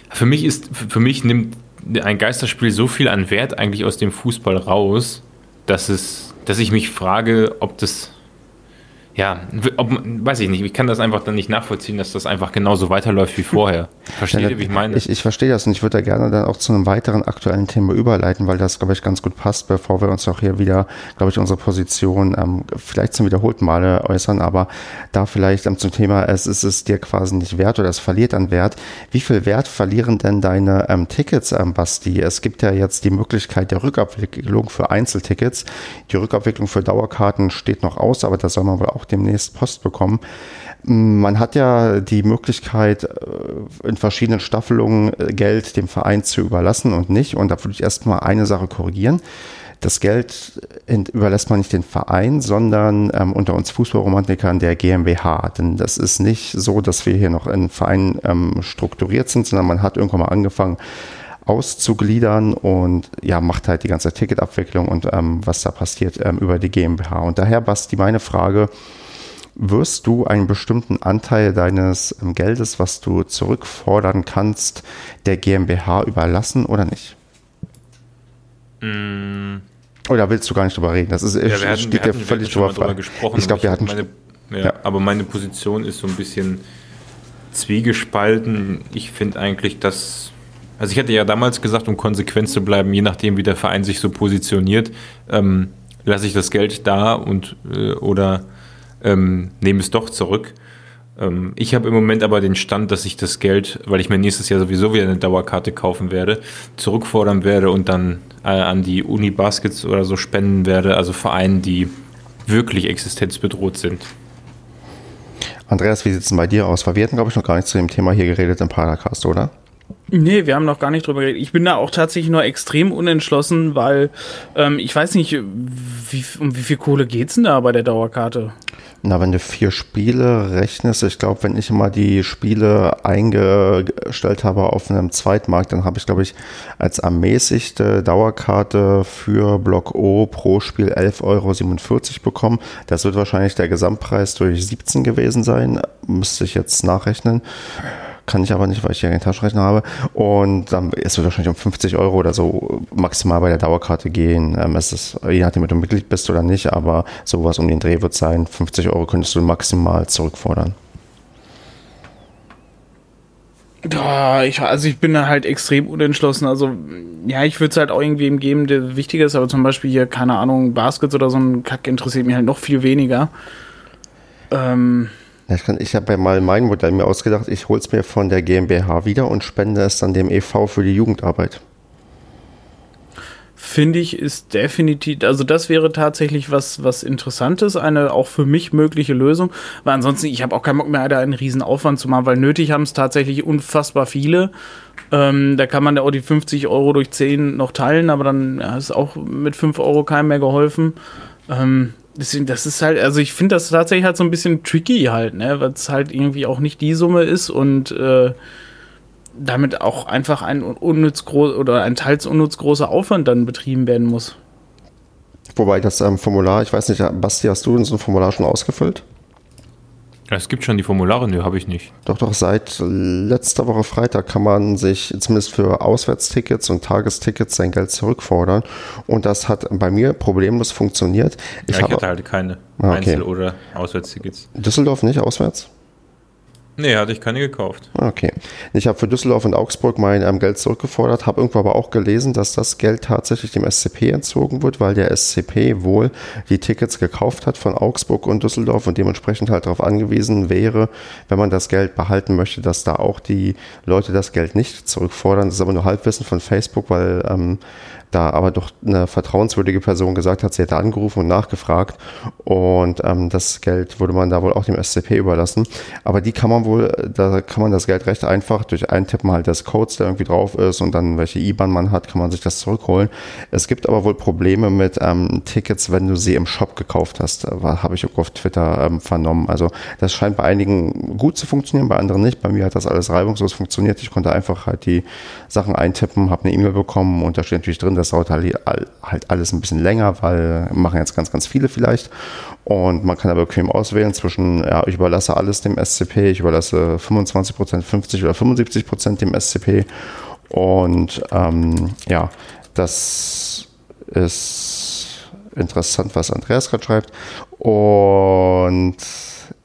für mich ist, für mich nimmt ein Geisterspiel so viel an Wert eigentlich aus dem Fußball raus, dass es, dass ich mich frage, ob das ja, ob, weiß ich nicht, ich kann das einfach dann nicht nachvollziehen, dass das einfach genauso weiterläuft wie vorher. Versteht ja, ihr, wie ich meine? Ich, ich verstehe das und ich würde da gerne dann auch zu einem weiteren aktuellen Thema überleiten, weil das, glaube ich, ganz gut passt, bevor wir uns auch hier wieder, glaube ich, unsere Position ähm, vielleicht zum wiederholten Male äußern, aber da vielleicht ähm, zum Thema, es ist es dir quasi nicht wert oder es verliert an Wert. Wie viel Wert verlieren denn deine ähm, Tickets, ähm, Basti? Es gibt ja jetzt die Möglichkeit der Rückabwicklung für Einzeltickets. Die Rückabwicklung für Dauerkarten steht noch aus, aber da soll man wohl auch demnächst Post bekommen. Man hat ja die Möglichkeit, äh, in verschiedenen Staffelungen äh, Geld dem Verein zu überlassen und nicht. Und da würde ich erstmal eine Sache korrigieren. das Geld überlässt man nicht den Verein, sondern ähm, unter uns Fußballromantikern der GmbH. Denn das ist nicht so, dass wir hier noch in Verein ähm, strukturiert sind, sondern man hat irgendwann mal angefangen, auszugliedern und ja, macht halt die ganze Ticketabwicklung und ähm, was da passiert ähm, über die GmbH. Und daher, Basti, meine Frage, wirst du einen bestimmten Anteil deines ähm, Geldes, was du zurückfordern kannst, der GmbH überlassen oder nicht? Mm. Oder willst du gar nicht drüber reden? Das ist, ja, wir hatten, steht dir völlig drüber, drüber gesprochen. Ich glaube, wir hatten. Meine, ja, ja. Aber meine Position ist so ein bisschen zwiegespalten. Ich finde eigentlich, dass also ich hätte ja damals gesagt, um konsequent zu bleiben, je nachdem, wie der Verein sich so positioniert, ähm, lasse ich das Geld da und äh, oder ähm, nehme es doch zurück. Ähm, ich habe im Moment aber den Stand, dass ich das Geld, weil ich mir nächstes Jahr sowieso wieder eine Dauerkarte kaufen werde, zurückfordern werde und dann äh, an die Uni Baskets oder so spenden werde, also Vereinen, die wirklich existenzbedroht sind. Andreas, wie sieht es denn bei dir aus? Weil wir hatten, glaube ich, noch gar nicht zu dem Thema hier geredet im Paracast, oder? Nee, wir haben noch gar nicht drüber geredet. Ich bin da auch tatsächlich nur extrem unentschlossen, weil ähm, ich weiß nicht, wie, um wie viel Kohle geht es denn da bei der Dauerkarte? Na, wenn du vier Spiele rechnest, ich glaube, wenn ich immer die Spiele eingestellt habe auf einem Zweitmarkt, dann habe ich, glaube ich, als ermäßigte Dauerkarte für Block O pro Spiel 11,47 Euro bekommen. Das wird wahrscheinlich der Gesamtpreis durch 17 gewesen sein. Müsste ich jetzt nachrechnen. Kann ich aber nicht, weil ich ja keinen Taschenrechner habe. Und dann ist es wahrscheinlich um 50 Euro oder so maximal bei der Dauerkarte gehen. Ähm, es ist, je nachdem, ob du Mitglied bist oder nicht, aber sowas um den Dreh wird sein. 50 Euro könntest du maximal zurückfordern. Ja, ich, also ich bin da halt extrem unentschlossen. Also, ja, ich würde es halt auch irgendwem geben, der wichtiger ist, aber zum Beispiel hier, keine Ahnung, Baskets oder so ein Kack interessiert mich halt noch viel weniger. Ähm, ich, ich habe ja mal mein Modell mir ausgedacht, ich hole es mir von der GmbH wieder und spende es dann dem EV für die Jugendarbeit. Finde ich, ist definitiv, also das wäre tatsächlich was, was Interessantes, eine auch für mich mögliche Lösung. Weil ansonsten, ich habe auch keinen Bock mehr, da einen riesen Aufwand zu machen, weil nötig haben es tatsächlich unfassbar viele. Ähm, da kann man ja auch die 50 Euro durch 10 noch teilen, aber dann ja, ist auch mit 5 Euro keinem mehr geholfen. Ähm, Deswegen, das ist halt, also ich finde das tatsächlich halt so ein bisschen tricky halt, ne, weil es halt irgendwie auch nicht die Summe ist und äh, damit auch einfach ein unnütz oder ein teils unnütz großer Aufwand dann betrieben werden muss. Wobei das ähm, Formular, ich weiß nicht, Basti, hast du so ein Formular schon ausgefüllt? Es gibt schon die Formulare, ne, habe ich nicht. Doch, doch, seit letzter Woche Freitag kann man sich zumindest für Auswärtstickets und Tagestickets sein Geld zurückfordern. Und das hat bei mir problemlos funktioniert. Ich, ja, ich hatte halt keine ah, okay. Einzel- oder Auswärtstickets. Düsseldorf nicht auswärts? Nee, hatte ich keine gekauft. Okay. Ich habe für Düsseldorf und Augsburg mein ähm, Geld zurückgefordert, habe irgendwo aber auch gelesen, dass das Geld tatsächlich dem SCP entzogen wird, weil der SCP wohl die Tickets gekauft hat von Augsburg und Düsseldorf und dementsprechend halt darauf angewiesen wäre, wenn man das Geld behalten möchte, dass da auch die Leute das Geld nicht zurückfordern. Das ist aber nur Halbwissen von Facebook, weil ähm, da aber doch eine vertrauenswürdige Person gesagt hat, sie hätte angerufen und nachgefragt und ähm, das Geld würde man da wohl auch dem SCP überlassen. Aber die kann man wohl, da kann man das Geld recht einfach durch Eintippen halt des Codes, der irgendwie drauf ist und dann welche IBAN man hat, kann man sich das zurückholen. Es gibt aber wohl Probleme mit ähm, Tickets, wenn du sie im Shop gekauft hast, äh, habe ich auch auf Twitter ähm, vernommen. Also das scheint bei einigen gut zu funktionieren, bei anderen nicht. Bei mir hat das alles reibungslos funktioniert. Ich konnte einfach halt die Sachen eintippen, habe eine E-Mail bekommen und da steht natürlich drin, dass das dauert halt, halt alles ein bisschen länger, weil machen jetzt ganz, ganz viele vielleicht. Und man kann aber bequem auswählen zwischen, ja, ich überlasse alles dem SCP, ich überlasse 25%, 50 oder 75% dem SCP. Und ähm, ja, das ist interessant, was Andreas gerade schreibt. Und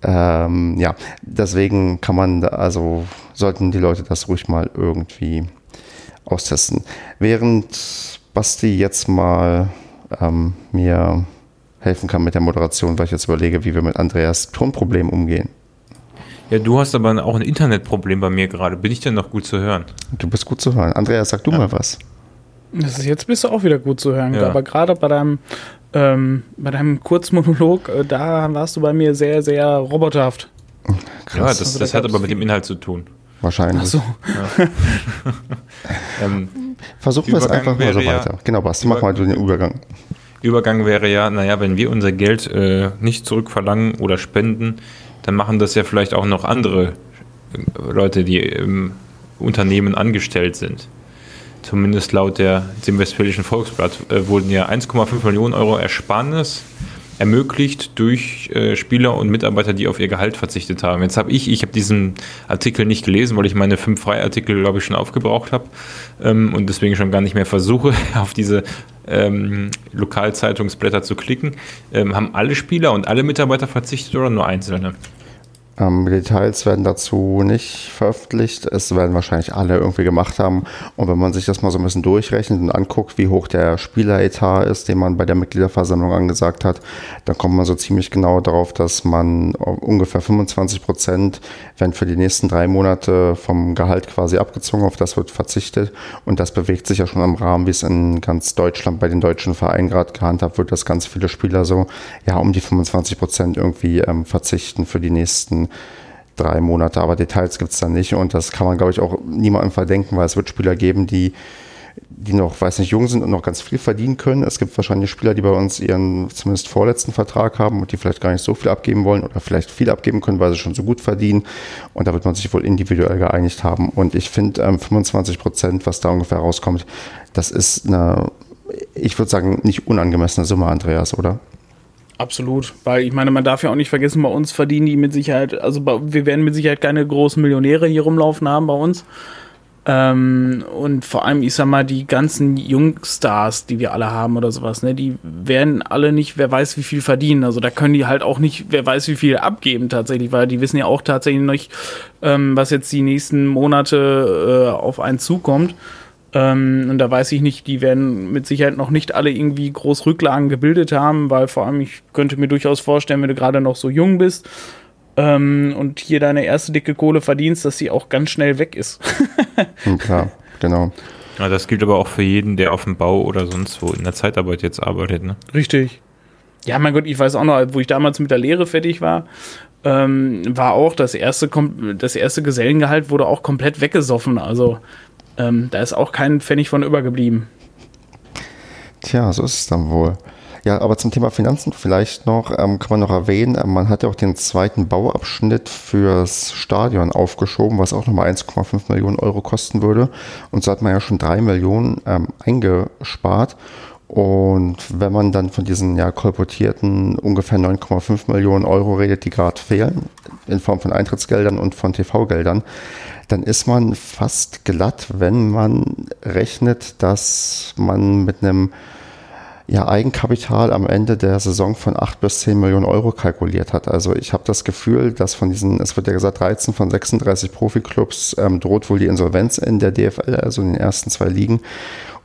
ähm, ja, deswegen kann man, da, also sollten die Leute das ruhig mal irgendwie austesten. Während Basti jetzt mal ähm, mir helfen kann mit der Moderation, weil ich jetzt überlege, wie wir mit Andreas Tonproblem umgehen. Ja, du hast aber auch ein Internetproblem bei mir gerade. Bin ich denn noch gut zu hören? Du bist gut zu hören. Andreas, sag du ja. mal was. Das ist, jetzt bist du auch wieder gut zu hören. Ja. Aber gerade bei deinem, ähm, bei deinem Kurzmonolog, äh, da warst du bei mir sehr, sehr roboterhaft. Krass. Ja, das, also, das hat aber mit dem Inhalt zu tun. Wahrscheinlich. Ach so. Ja. ähm, Versuchen wir es einfach mal so weiter. Ja, genau, Basti, mach mal den Übergang. Übergang wäre ja, naja, wenn wir unser Geld äh, nicht zurückverlangen oder spenden, dann machen das ja vielleicht auch noch andere äh, Leute, die im Unternehmen angestellt sind. Zumindest laut der, dem Westfälischen Volksblatt äh, wurden ja 1,5 Millionen Euro Ersparnis ermöglicht durch äh, Spieler und Mitarbeiter, die auf ihr Gehalt verzichtet haben. Jetzt habe ich, ich habe diesen Artikel nicht gelesen, weil ich meine fünf Freiartikel, glaube ich, schon aufgebraucht habe ähm, und deswegen schon gar nicht mehr versuche, auf diese ähm, Lokalzeitungsblätter zu klicken. Ähm, haben alle Spieler und alle Mitarbeiter verzichtet oder nur einzelne? Ähm, Details werden dazu nicht veröffentlicht. Es werden wahrscheinlich alle irgendwie gemacht haben. Und wenn man sich das mal so ein bisschen durchrechnet und anguckt, wie hoch der Spieleretat ist, den man bei der Mitgliederversammlung angesagt hat, dann kommt man so ziemlich genau darauf, dass man ungefähr 25 Prozent werden für die nächsten drei Monate vom Gehalt quasi abgezogen. Auf das wird verzichtet. Und das bewegt sich ja schon im Rahmen, wie es in ganz Deutschland bei den deutschen Vereinen gerade gehandhabt wird, dass ganz viele Spieler so ja um die 25 Prozent irgendwie ähm, verzichten für die nächsten drei Monate, aber Details gibt es da nicht und das kann man, glaube ich, auch niemandem verdenken, weil es wird Spieler geben, die, die noch, weiß nicht, jung sind und noch ganz viel verdienen können. Es gibt wahrscheinlich Spieler, die bei uns ihren zumindest vorletzten Vertrag haben und die vielleicht gar nicht so viel abgeben wollen oder vielleicht viel abgeben können, weil sie schon so gut verdienen. Und da wird man sich wohl individuell geeinigt haben. Und ich finde, ähm, 25 Prozent, was da ungefähr rauskommt, das ist eine, ich würde sagen, nicht unangemessene Summe, Andreas, oder? Absolut, weil ich meine, man darf ja auch nicht vergessen, bei uns verdienen die mit Sicherheit, also wir werden mit Sicherheit keine großen Millionäre hier rumlaufen haben bei uns. Ähm, und vor allem, ich sag mal, die ganzen Jungstars, die wir alle haben oder sowas, ne, die werden alle nicht, wer weiß, wie viel verdienen. Also da können die halt auch nicht, wer weiß, wie viel abgeben tatsächlich, weil die wissen ja auch tatsächlich nicht, ähm, was jetzt die nächsten Monate äh, auf einen zukommt. Ähm, und da weiß ich nicht, die werden mit Sicherheit noch nicht alle irgendwie groß Rücklagen gebildet haben, weil vor allem ich könnte mir durchaus vorstellen, wenn du gerade noch so jung bist ähm, und hier deine erste dicke Kohle verdienst, dass sie auch ganz schnell weg ist. Hm, klar, genau. Ja, das gilt aber auch für jeden, der auf dem Bau oder sonst wo in der Zeitarbeit jetzt arbeitet, ne? Richtig. Ja, mein Gott, ich weiß auch noch, wo ich damals mit der Lehre fertig war, ähm, war auch das erste, das erste Gesellengehalt wurde auch komplett weggesoffen. Also ähm, da ist auch kein Pfennig von übergeblieben. Tja, so ist es dann wohl. Ja, aber zum Thema Finanzen vielleicht noch, ähm, kann man noch erwähnen, äh, man hat ja auch den zweiten Bauabschnitt fürs Stadion aufgeschoben, was auch nochmal 1,5 Millionen Euro kosten würde. Und so hat man ja schon drei Millionen ähm, eingespart. Und wenn man dann von diesen ja kolportierten ungefähr 9,5 Millionen Euro redet, die gerade fehlen, in Form von Eintrittsgeldern und von TV-Geldern, dann ist man fast glatt, wenn man rechnet, dass man mit einem ja, Eigenkapital am Ende der Saison von 8 bis 10 Millionen Euro kalkuliert hat. Also ich habe das Gefühl, dass von diesen, es wird ja gesagt, 13 von 36 Profiklubs ähm, droht wohl die Insolvenz in der DFL, also in den ersten zwei Ligen.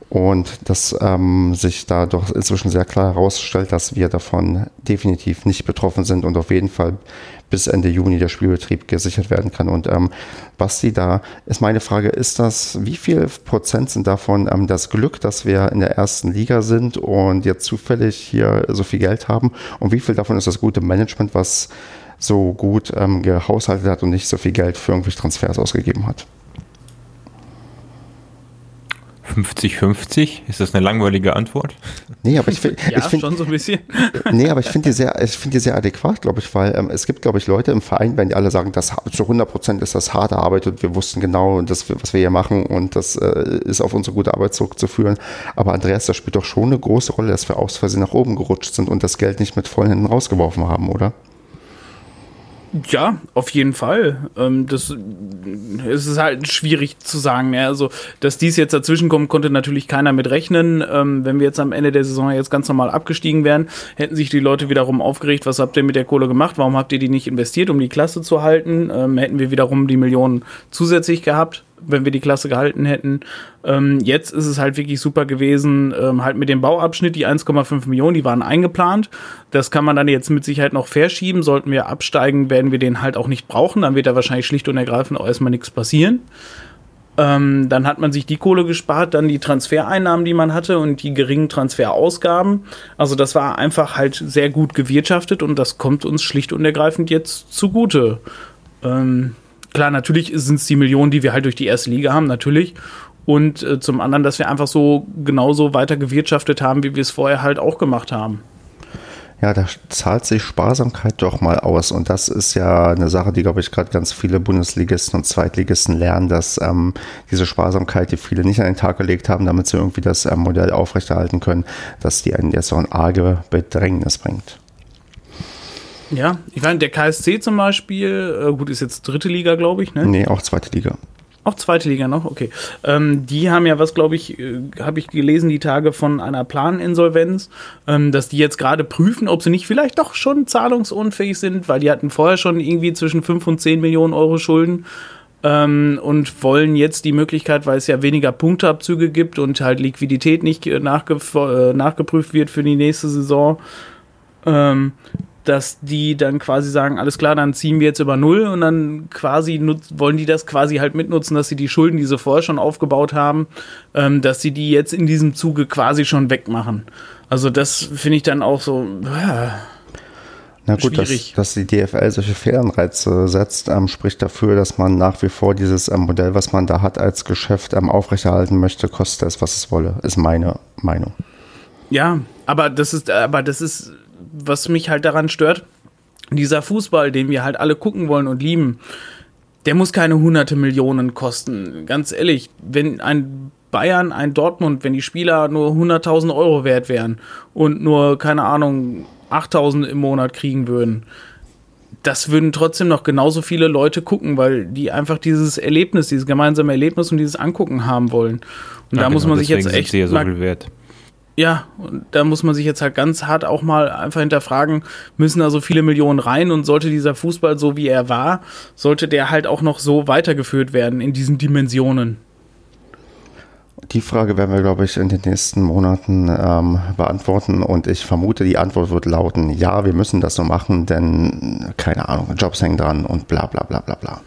Und dass ähm, sich da doch inzwischen sehr klar herausstellt, dass wir davon definitiv nicht betroffen sind und auf jeden Fall bis Ende Juni der Spielbetrieb gesichert werden kann. Und ähm, Basti, da ist meine Frage, ist das, wie viel Prozent sind davon ähm, das Glück, dass wir in der ersten Liga sind und jetzt zufällig hier so viel Geld haben? Und wie viel davon ist das gute Management, was so gut ähm, gehaushaltet hat und nicht so viel Geld für irgendwelche Transfers ausgegeben hat? 50-50? Ist das eine langweilige Antwort? Nee, aber ich finde. ja, ich find, schon so ein bisschen. Nee, aber ich finde die, sehr, find die sehr adäquat, glaube ich, weil ähm, es gibt, glaube ich, Leute im Verein, wenn die alle sagen, das, zu 100 Prozent ist das harte Arbeit und wir wussten genau, das, was wir hier machen und das äh, ist auf unsere gute Arbeit zurückzuführen. Aber Andreas, das spielt doch schon eine große Rolle, dass wir aus Versehen nach oben gerutscht sind und das Geld nicht mit vollen Händen rausgeworfen haben, oder? Ja, auf jeden Fall. Ähm, das es ist halt schwierig zu sagen. Ja. Also, dass dies jetzt dazwischen kommt, konnte natürlich keiner mit rechnen. Ähm, wenn wir jetzt am Ende der Saison jetzt ganz normal abgestiegen wären, hätten sich die Leute wiederum aufgeregt, was habt ihr mit der Kohle gemacht? Warum habt ihr die nicht investiert, um die Klasse zu halten? Ähm, hätten wir wiederum die Millionen zusätzlich gehabt wenn wir die Klasse gehalten hätten. Ähm, jetzt ist es halt wirklich super gewesen, ähm, halt mit dem Bauabschnitt, die 1,5 Millionen, die waren eingeplant. Das kann man dann jetzt mit Sicherheit noch verschieben. Sollten wir absteigen, werden wir den halt auch nicht brauchen. Dann wird da wahrscheinlich schlicht und ergreifend auch erstmal nichts passieren. Ähm, dann hat man sich die Kohle gespart, dann die Transfereinnahmen, die man hatte und die geringen Transferausgaben. Also das war einfach halt sehr gut gewirtschaftet und das kommt uns schlicht und ergreifend jetzt zugute. Ähm, klar, natürlich sind es die Millionen, die wir halt durch die erste Liga haben, natürlich. und äh, zum anderen, dass wir einfach so genauso weiter gewirtschaftet haben, wie wir es vorher halt auch gemacht haben ja, da zahlt sich Sparsamkeit doch mal aus. Und das ist ja eine Sache, die, glaube ich, gerade ganz viele Bundesligisten und Zweitligisten lernen, dass ähm, diese Sparsamkeit, die viele nicht an den Tag gelegt haben, damit sie irgendwie das ähm, Modell aufrechterhalten können, dass die einen jetzt auch ein arge Bedrängnis bringt. Ja, ich meine, der KSC zum Beispiel, äh, gut, ist jetzt dritte Liga, glaube ich, ne? Nee, auch zweite Liga. Auch zweite Liga noch, okay. Ähm, die haben ja was, glaube ich, äh, habe ich gelesen, die Tage von einer Planinsolvenz, ähm, dass die jetzt gerade prüfen, ob sie nicht vielleicht doch schon zahlungsunfähig sind, weil die hatten vorher schon irgendwie zwischen 5 und 10 Millionen Euro Schulden ähm, und wollen jetzt die Möglichkeit, weil es ja weniger Punkteabzüge gibt und halt Liquidität nicht äh, nachge äh, nachgeprüft wird für die nächste Saison, ähm, dass die dann quasi sagen, alles klar, dann ziehen wir jetzt über Null und dann quasi wollen die das quasi halt mitnutzen, dass sie die Schulden, die sie vorher schon aufgebaut haben, ähm, dass sie die jetzt in diesem Zuge quasi schon wegmachen. Also das finde ich dann auch so. Äh, na gut, dass, dass, die DFL solche Fehlanreize setzt, ähm, spricht dafür, dass man nach wie vor dieses ähm, Modell, was man da hat als Geschäft, ähm, aufrechterhalten möchte, kostet es, was es wolle, ist meine Meinung. Ja, aber das ist, aber das ist was mich halt daran stört, dieser Fußball, den wir halt alle gucken wollen und lieben, der muss keine hunderte Millionen kosten. Ganz ehrlich, wenn ein Bayern, ein Dortmund, wenn die Spieler nur 100.000 Euro wert wären und nur, keine Ahnung, 8.000 im Monat kriegen würden, das würden trotzdem noch genauso viele Leute gucken, weil die einfach dieses Erlebnis, dieses gemeinsame Erlebnis und dieses Angucken haben wollen. Und ja, da genau, muss man sich jetzt echt ja so viel wert. Ja, und da muss man sich jetzt halt ganz hart auch mal einfach hinterfragen, müssen da so viele Millionen rein und sollte dieser Fußball so wie er war, sollte der halt auch noch so weitergeführt werden in diesen Dimensionen? Die Frage werden wir, glaube ich, in den nächsten Monaten ähm, beantworten und ich vermute, die Antwort wird lauten, ja, wir müssen das so machen, denn, keine Ahnung, Jobs hängen dran und bla bla bla bla bla.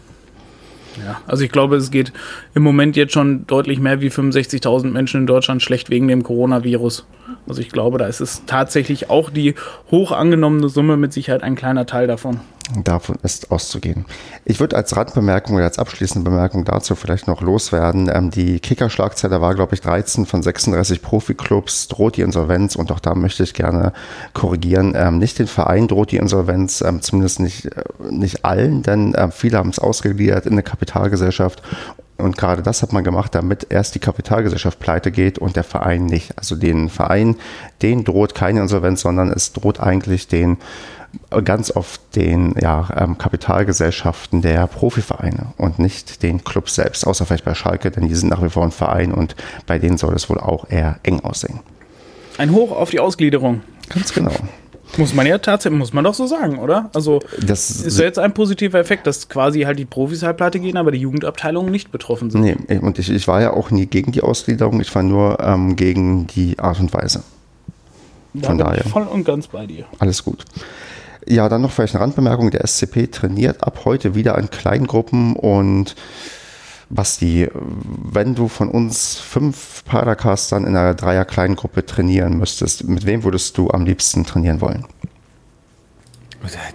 Ja, also ich glaube, es geht im Moment jetzt schon deutlich mehr wie 65.000 Menschen in Deutschland schlecht wegen dem Coronavirus. Also ich glaube, da ist es tatsächlich auch die hoch angenommene Summe mit Sicherheit ein kleiner Teil davon. Davon ist auszugehen. Ich würde als Randbemerkung oder als abschließende Bemerkung dazu vielleicht noch loswerden. Ähm, die Kicker-Schlagzeile war, glaube ich, 13 von 36 Profiklubs droht die Insolvenz und auch da möchte ich gerne korrigieren. Ähm, nicht den Verein droht die Insolvenz, ähm, zumindest nicht, äh, nicht allen, denn äh, viele haben es ausgegliedert in eine Kapitalgesellschaft und gerade das hat man gemacht, damit erst die Kapitalgesellschaft pleite geht und der Verein nicht. Also den Verein, den droht keine Insolvenz, sondern es droht eigentlich den ganz oft den ja, ähm, Kapitalgesellschaften der Profivereine und nicht den Clubs selbst, außer vielleicht bei Schalke, denn die sind nach wie vor ein Verein und bei denen soll es wohl auch eher eng aussehen. Ein Hoch auf die Ausgliederung. Ganz genau. Muss man ja tatsächlich, muss man doch so sagen, oder? Also das ist ja jetzt ein positiver Effekt, dass quasi halt die Profis halt pleite gehen, aber die Jugendabteilungen nicht betroffen sind. Nee, und ich, ich war ja auch nie gegen die Ausgliederung, ich war nur ähm, gegen die Art und Weise. Da Von daher. voll und ganz bei dir. Alles gut. Ja, dann noch vielleicht eine Randbemerkung. Der SCP trainiert ab heute wieder in Kleingruppen und Basti, wenn du von uns fünf Padercastern in einer Dreier-Kleingruppe trainieren müsstest, mit wem würdest du am liebsten trainieren wollen?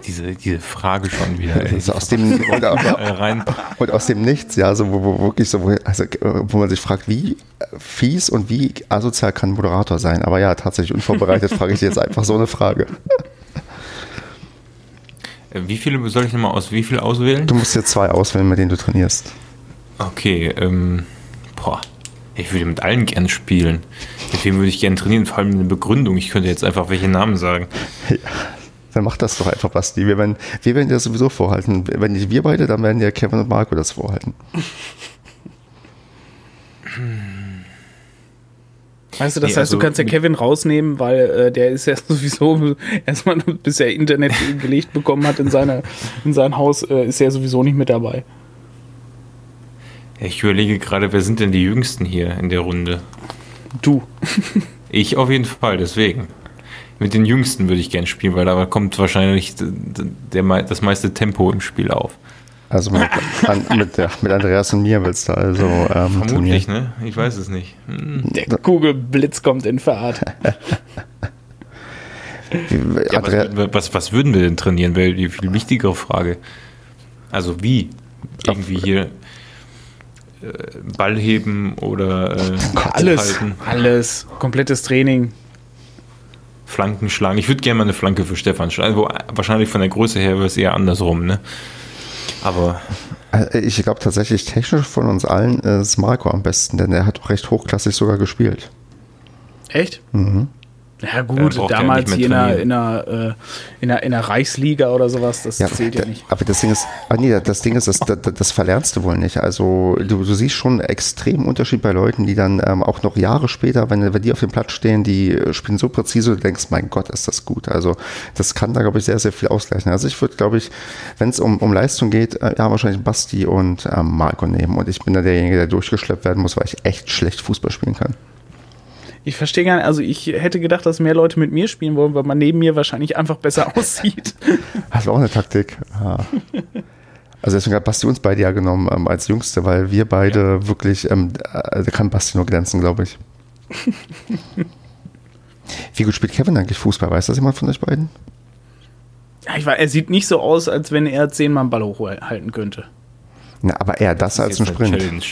Diese, diese Frage schon wieder. Also aus dem, und, und aus dem Nichts, ja, so, wo, wo wirklich so, wo, also, wo man sich fragt, wie fies und wie asozial kann ein Moderator sein? Aber ja, tatsächlich unvorbereitet frage ich dir jetzt einfach so eine Frage. Wie viele soll ich nochmal aus? Wie viele auswählen? Du musst jetzt zwei auswählen, mit denen du trainierst. Okay, ähm, boah, ich würde mit allen gern spielen. Mit wem würde ich gerne trainieren? Vor allem eine Begründung. Ich könnte jetzt einfach welche Namen sagen. Ja, dann mach das doch einfach, Basti. Wir werden, wir werden dir das sowieso vorhalten. Wenn nicht wir beide, dann werden ja Kevin und Marco das vorhalten. Weißt du, das nee, heißt, also, du kannst ja Kevin rausnehmen, weil äh, der ist ja sowieso erstmal, bis er Internet gelegt bekommen hat in, seine, in sein Haus, äh, ist er sowieso nicht mit dabei. Ich überlege gerade, wer sind denn die Jüngsten hier in der Runde? Du. ich auf jeden Fall, deswegen. Mit den Jüngsten würde ich gerne spielen, weil da kommt wahrscheinlich der, das meiste Tempo im Spiel auf. Also mit, an, mit, der, mit, Andreas und mir willst du also. Ähm, Vermutlich, trainieren. ne? Ich weiß es nicht. Hm. Der Kugelblitz kommt in Fahrt. ja, was, was, was, würden wir denn trainieren? Wäre die viel wichtigere Frage. Also wie? Irgendwie hier äh, Ball heben oder äh, alles, halten. alles, komplettes Training. Flanken schlagen. Ich würde gerne mal eine Flanke für Stefan schlagen. Also, wahrscheinlich von der Größe her wäre es eher andersrum, ne? Aber. Äh, ich glaube tatsächlich, technisch von uns allen ist Marco am besten, denn er hat auch recht hochklassig sogar gespielt. Echt? Mhm. Ja gut, damals hier in einer, in, einer, äh, in, einer, in einer Reichsliga oder sowas, das ja, zählt ja nicht. Aber das Ding ist, ah nee, das Ding ist, das, das, das verlernst du wohl nicht. Also du, du siehst schon einen extremen Unterschied bei Leuten, die dann ähm, auch noch Jahre später, wenn, wenn die auf dem Platz stehen, die spielen so präzise, du denkst, mein Gott, ist das gut. Also das kann da, glaube ich, sehr, sehr viel ausgleichen. Also ich würde, glaube ich, wenn es um, um Leistung geht, äh, ja, wahrscheinlich Basti und ähm, Marco nehmen. Und ich bin da derjenige, der durchgeschleppt werden muss, weil ich echt schlecht Fußball spielen kann. Ich verstehe gar nicht, also ich hätte gedacht, dass mehr Leute mit mir spielen wollen, weil man neben mir wahrscheinlich einfach besser aussieht. Das war auch eine Taktik. Ja. Also deswegen hat Basti uns beide ja genommen ähm, als Jüngste, weil wir beide ja. wirklich, ähm, äh, da kann Basti nur glänzen, glaube ich. Wie gut spielt Kevin eigentlich Fußball? Weiß das jemand von euch beiden? Ja, ich weiß, er sieht nicht so aus, als wenn er zehnmal einen Ball hochhalten könnte. Na, aber eher das, das als ein Sprint. Challenge.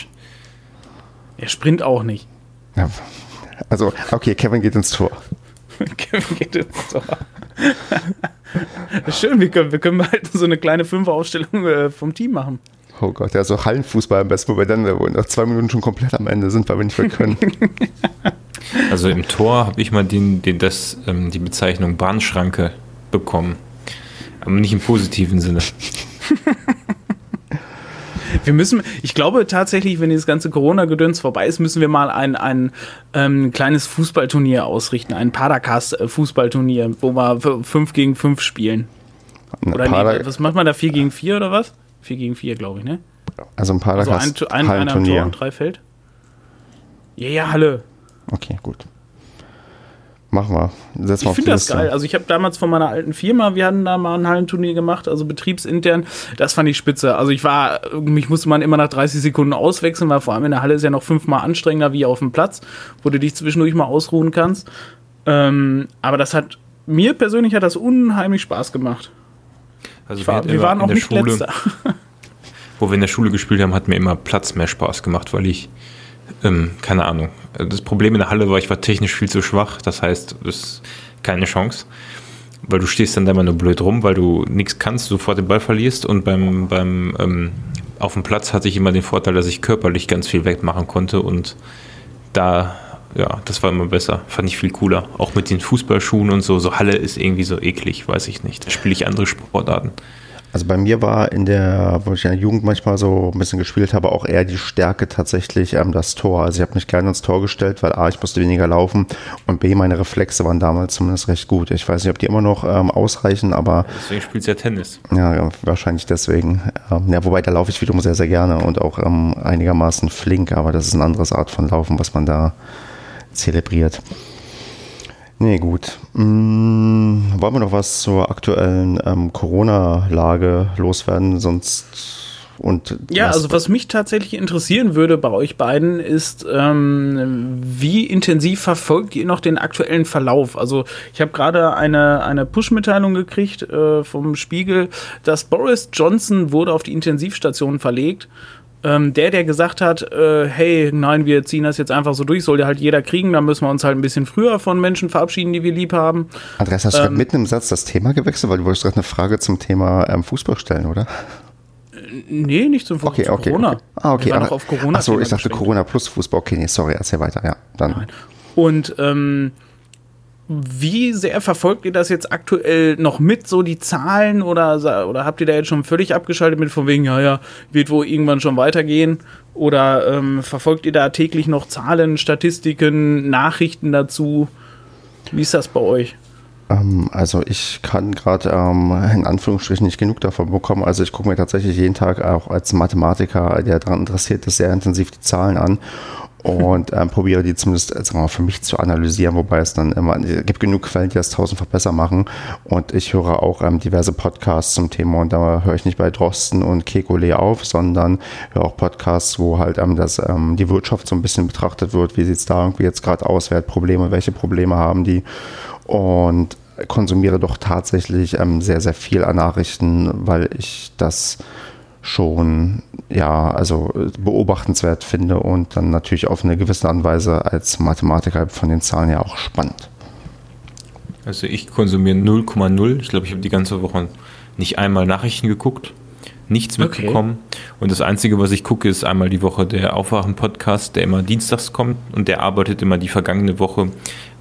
Er sprint auch nicht. Ja, also, okay, Kevin geht ins Tor. Kevin geht ins Tor. Schön, wir können, wir können halt so eine kleine Fünferaufstellung äh, vom Team machen. Oh Gott, ja, so Hallenfußball am besten, wo wir dann wo nach zwei Minuten schon komplett am Ende sind, weil wir nicht mehr können. Also im Tor habe ich mal den, den das, ähm, die Bezeichnung Bahnschranke bekommen. Aber nicht im positiven Sinne. Wir müssen, ich glaube tatsächlich, wenn dieses ganze Corona-Gedöns vorbei ist, müssen wir mal ein, ein ähm, kleines Fußballturnier ausrichten, ein Padercast-Fußballturnier, wo wir 5 gegen 5 spielen. Oder nee, was macht man da? 4 gegen 4 oder was? 4 gegen 4, glaube ich, ne? Also ein Padercast. Also ein, ein, einer im Tor und drei Feld? Ja, ja, Halle. Okay, gut. Machen wir. Setz ich finde das geil. Also ich habe damals von meiner alten Firma, wir hatten da mal ein Hallenturnier gemacht, also betriebsintern. Das fand ich spitze. Also ich war, mich musste man immer nach 30 Sekunden auswechseln, weil vor allem in der Halle ist ja noch fünfmal anstrengender wie auf dem Platz, wo du dich zwischendurch mal ausruhen kannst. Ähm, aber das hat, mir persönlich hat das unheimlich Spaß gemacht. Also war, wir waren auch nicht Schule, letzter. Wo wir in der Schule gespielt haben, hat mir immer Platz mehr Spaß gemacht, weil ich ähm, keine Ahnung. Das Problem in der Halle war, ich war technisch viel zu schwach. Das heißt, das ist keine Chance. Weil du stehst dann da immer nur blöd rum, weil du nichts kannst, sofort den Ball verlierst. Und beim, beim ähm, auf dem Platz hatte ich immer den Vorteil, dass ich körperlich ganz viel wegmachen konnte. Und da, ja, das war immer besser. Fand ich viel cooler. Auch mit den Fußballschuhen und so. So Halle ist irgendwie so eklig, weiß ich nicht. Da spiele ich andere Sportarten. Also bei mir war in der, wo ich in der Jugend manchmal so ein bisschen gespielt habe, auch eher die Stärke tatsächlich ähm, das Tor. Also ich habe mich gerne ins Tor gestellt, weil A, ich musste weniger laufen und B, meine Reflexe waren damals zumindest recht gut. Ich weiß nicht, ob die immer noch ähm, ausreichen, aber. Deswegen spielst du ja Tennis. Ja, ja wahrscheinlich deswegen. Ähm, ja, wobei da laufe ich wiederum sehr, sehr gerne und auch ähm, einigermaßen flink, aber das ist eine andere Art von Laufen, was man da zelebriert. Nee, gut. Hm, wollen wir noch was zur aktuellen ähm, Corona-Lage loswerden? Sonst und ja, also was mich tatsächlich interessieren würde bei euch beiden ist, ähm, wie intensiv verfolgt ihr noch den aktuellen Verlauf? Also ich habe gerade eine, eine Push-Mitteilung gekriegt äh, vom Spiegel, dass Boris Johnson wurde auf die Intensivstation verlegt ähm, der, der gesagt hat, äh, hey, nein, wir ziehen das jetzt einfach so durch, soll ja halt jeder kriegen, dann müssen wir uns halt ein bisschen früher von Menschen verabschieden, die wir lieb haben. Andreas, hast du ähm, mitten im Satz das Thema gewechselt, weil du wolltest gerade eine Frage zum Thema ähm, Fußball stellen, oder? Nee, nicht zum okay, okay, Corona. Okay. Ah, okay. Wir waren noch auf Corona. Achso, ich dachte Corona plus Fußball. Okay, nee, sorry, erzähl weiter, ja. Dann. Nein. Und ähm, wie sehr verfolgt ihr das jetzt aktuell noch mit, so die Zahlen, oder, oder habt ihr da jetzt schon völlig abgeschaltet mit von wegen, ja, ja, wird wohl irgendwann schon weitergehen? Oder ähm, verfolgt ihr da täglich noch Zahlen, Statistiken, Nachrichten dazu? Wie ist das bei euch? Ähm, also ich kann gerade ähm, in Anführungsstrichen nicht genug davon bekommen. Also ich gucke mir tatsächlich jeden Tag auch als Mathematiker, der daran interessiert ist, sehr intensiv die Zahlen an und ähm, probiere die zumindest äh, sagen wir mal, für mich zu analysieren, wobei es dann immer, es gibt genug Quellen, die das tausendfach besser machen. Und ich höre auch ähm, diverse Podcasts zum Thema und da höre ich nicht bei Drosten und Kekole auf, sondern höre auch Podcasts, wo halt ähm, das, ähm, die Wirtschaft so ein bisschen betrachtet wird, wie sieht es da irgendwie jetzt gerade aus, wer hat Probleme, welche Probleme haben die? Und konsumiere doch tatsächlich ähm, sehr, sehr viel an Nachrichten, weil ich das schon ja, also beobachtenswert finde und dann natürlich auf eine gewisse Art und Weise als Mathematiker von den Zahlen ja auch spannend. Also ich konsumiere 0,0. Ich glaube, ich habe die ganze Woche nicht einmal Nachrichten geguckt, nichts mitbekommen. Okay. Und das Einzige, was ich gucke, ist einmal die Woche der Aufwachen-Podcast, der immer dienstags kommt und der arbeitet immer die vergangene Woche,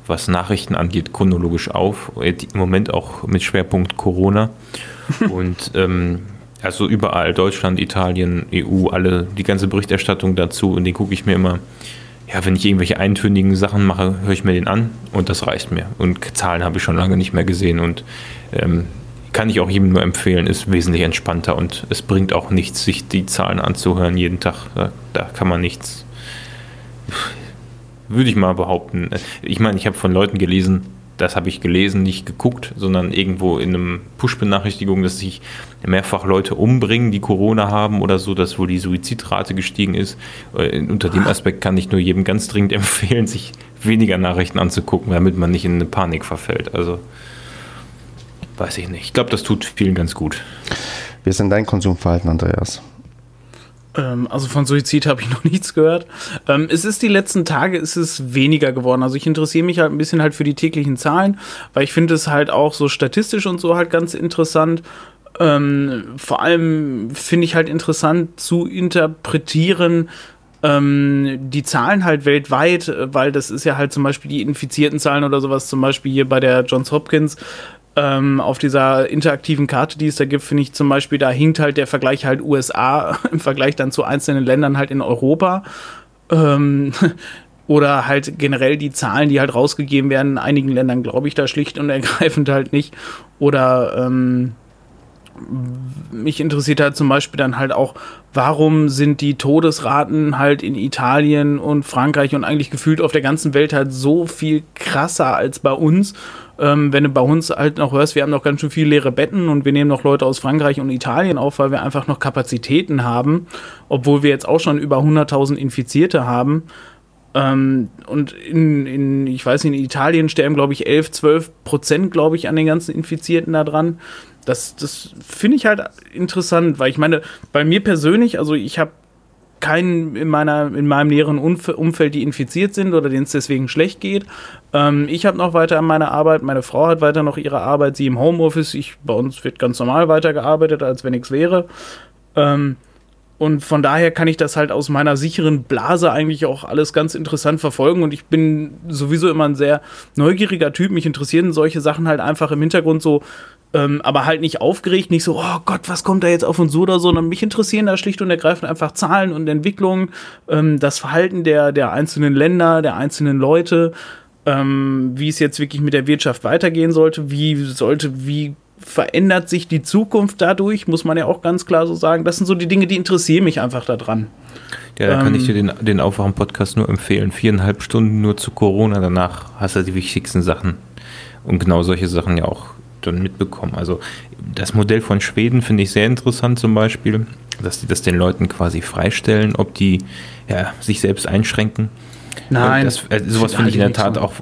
was Nachrichten angeht, chronologisch auf. Im Moment auch mit Schwerpunkt Corona. und ähm, also überall, Deutschland, Italien, EU, alle, die ganze Berichterstattung dazu und den gucke ich mir immer ja, wenn ich irgendwelche eintönigen Sachen mache, höre ich mir den an und das reicht mir. Und Zahlen habe ich schon lange nicht mehr gesehen und ähm, kann ich auch jedem nur empfehlen, ist wesentlich entspannter und es bringt auch nichts, sich die Zahlen anzuhören jeden Tag. Da, da kann man nichts, würde ich mal behaupten. Ich meine, ich habe von Leuten gelesen, das habe ich gelesen, nicht geguckt, sondern irgendwo in einem Push-Benachrichtigung, dass sich mehrfach Leute umbringen, die Corona haben oder so, dass wohl die Suizidrate gestiegen ist. Äh, unter dem Aspekt kann ich nur jedem ganz dringend empfehlen, sich weniger Nachrichten anzugucken, damit man nicht in eine Panik verfällt. Also weiß ich nicht. Ich glaube, das tut vielen ganz gut. Wie ist denn dein Konsumverhalten, Andreas? Ähm, also von Suizid habe ich noch nichts gehört. Ähm, es ist die letzten Tage ist es weniger geworden. Also ich interessiere mich halt ein bisschen halt für die täglichen Zahlen, weil ich finde es halt auch so statistisch und so halt ganz interessant. Ähm, vor allem finde ich halt interessant zu interpretieren, die Zahlen halt weltweit, weil das ist ja halt zum Beispiel die infizierten Zahlen oder sowas, zum Beispiel hier bei der Johns Hopkins, ähm, auf dieser interaktiven Karte, die es da gibt, finde ich zum Beispiel, da hinkt halt der Vergleich halt USA im Vergleich dann zu einzelnen Ländern halt in Europa. Ähm, oder halt generell die Zahlen, die halt rausgegeben werden. In einigen Ländern glaube ich da schlicht und ergreifend halt nicht. Oder ähm, mich interessiert halt zum Beispiel dann halt auch, warum sind die Todesraten halt in Italien und Frankreich und eigentlich gefühlt auf der ganzen Welt halt so viel krasser als bei uns ähm, wenn du bei uns halt noch hörst, wir haben noch ganz schön viele leere Betten und wir nehmen noch Leute aus Frankreich und Italien auf, weil wir einfach noch Kapazitäten haben, obwohl wir jetzt auch schon über 100.000 Infizierte haben. Ähm, und in, in, ich weiß nicht, in Italien sterben, glaube ich, 11, 12 Prozent, glaube ich, an den ganzen Infizierten da dran. Das, das finde ich halt interessant, weil ich meine, bei mir persönlich, also ich habe keinen in, meiner, in meinem näheren Umfeld, die infiziert sind oder denen es deswegen schlecht geht. Ähm, ich habe noch weiter an meiner Arbeit, meine Frau hat weiter noch ihre Arbeit, sie im Homeoffice. Ich, bei uns wird ganz normal weitergearbeitet, als wenn nichts wäre. Ähm, und von daher kann ich das halt aus meiner sicheren Blase eigentlich auch alles ganz interessant verfolgen. Und ich bin sowieso immer ein sehr neugieriger Typ. Mich interessieren solche Sachen halt einfach im Hintergrund so ähm, aber halt nicht aufgeregt, nicht so, oh Gott, was kommt da jetzt auf uns so oder so, sondern mich interessieren da schlicht und ergreifend einfach Zahlen und Entwicklungen, ähm, das Verhalten der, der einzelnen Länder, der einzelnen Leute, ähm, wie es jetzt wirklich mit der Wirtschaft weitergehen sollte, wie sollte, wie verändert sich die Zukunft dadurch, muss man ja auch ganz klar so sagen. Das sind so die Dinge, die interessieren mich einfach daran. Ja, da kann ich dir den, den Aufwachen-Podcast nur empfehlen. Viereinhalb Stunden nur zu Corona, danach hast du die wichtigsten Sachen. Und genau solche Sachen ja auch dann mitbekommen. Also das Modell von Schweden finde ich sehr interessant zum Beispiel, dass die das den Leuten quasi freistellen, ob die ja, sich selbst einschränken. Nein. Das, äh, sowas finde ich in der Tat auch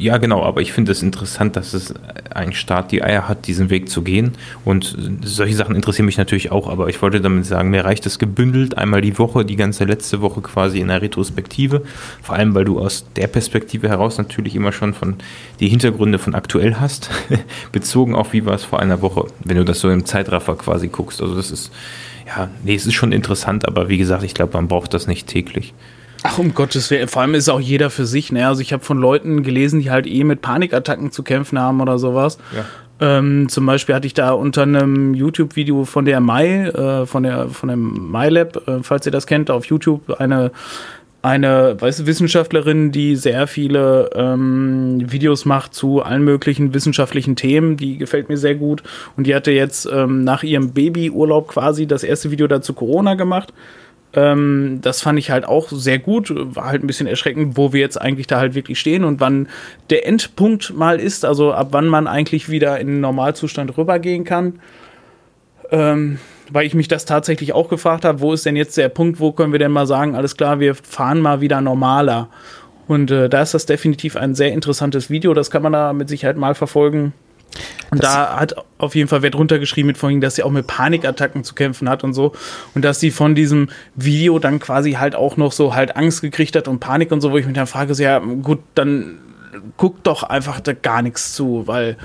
ja, genau, aber ich finde es interessant, dass es ein Staat die Eier hat, diesen Weg zu gehen. Und solche Sachen interessieren mich natürlich auch, aber ich wollte damit sagen, mir reicht es gebündelt einmal die Woche, die ganze letzte Woche quasi in der Retrospektive. Vor allem, weil du aus der Perspektive heraus natürlich immer schon von die Hintergründe von aktuell hast, bezogen auf wie war es vor einer Woche, wenn du das so im Zeitraffer quasi guckst. Also das ist, ja, nee, es ist schon interessant, aber wie gesagt, ich glaube, man braucht das nicht täglich. Ach, um Gottes Willen. Vor allem ist auch jeder für sich. Ne? Also ich habe von Leuten gelesen, die halt eh mit Panikattacken zu kämpfen haben oder sowas. Ja. Ähm, zum Beispiel hatte ich da unter einem YouTube-Video von der Mai, äh, von der von dem MyLab, äh, falls ihr das kennt, auf YouTube eine eine weißt du, Wissenschaftlerin, die sehr viele ähm, Videos macht zu allen möglichen wissenschaftlichen Themen. Die gefällt mir sehr gut. Und die hatte jetzt ähm, nach ihrem Babyurlaub quasi das erste Video dazu Corona gemacht. Ähm, das fand ich halt auch sehr gut. War halt ein bisschen erschreckend, wo wir jetzt eigentlich da halt wirklich stehen und wann der Endpunkt mal ist, also ab wann man eigentlich wieder in den Normalzustand rübergehen kann. Ähm, weil ich mich das tatsächlich auch gefragt habe, wo ist denn jetzt der Punkt, wo können wir denn mal sagen, alles klar, wir fahren mal wieder normaler. Und äh, da ist das definitiv ein sehr interessantes Video, das kann man da mit Sicherheit mal verfolgen. Und das da hat auf jeden Fall Wert runtergeschrieben mit vorhin, dass sie auch mit Panikattacken zu kämpfen hat und so. Und dass sie von diesem Video dann quasi halt auch noch so halt Angst gekriegt hat und Panik und so, wo ich mich dann frage, so, ja, gut, dann guck doch einfach da gar nichts zu, weil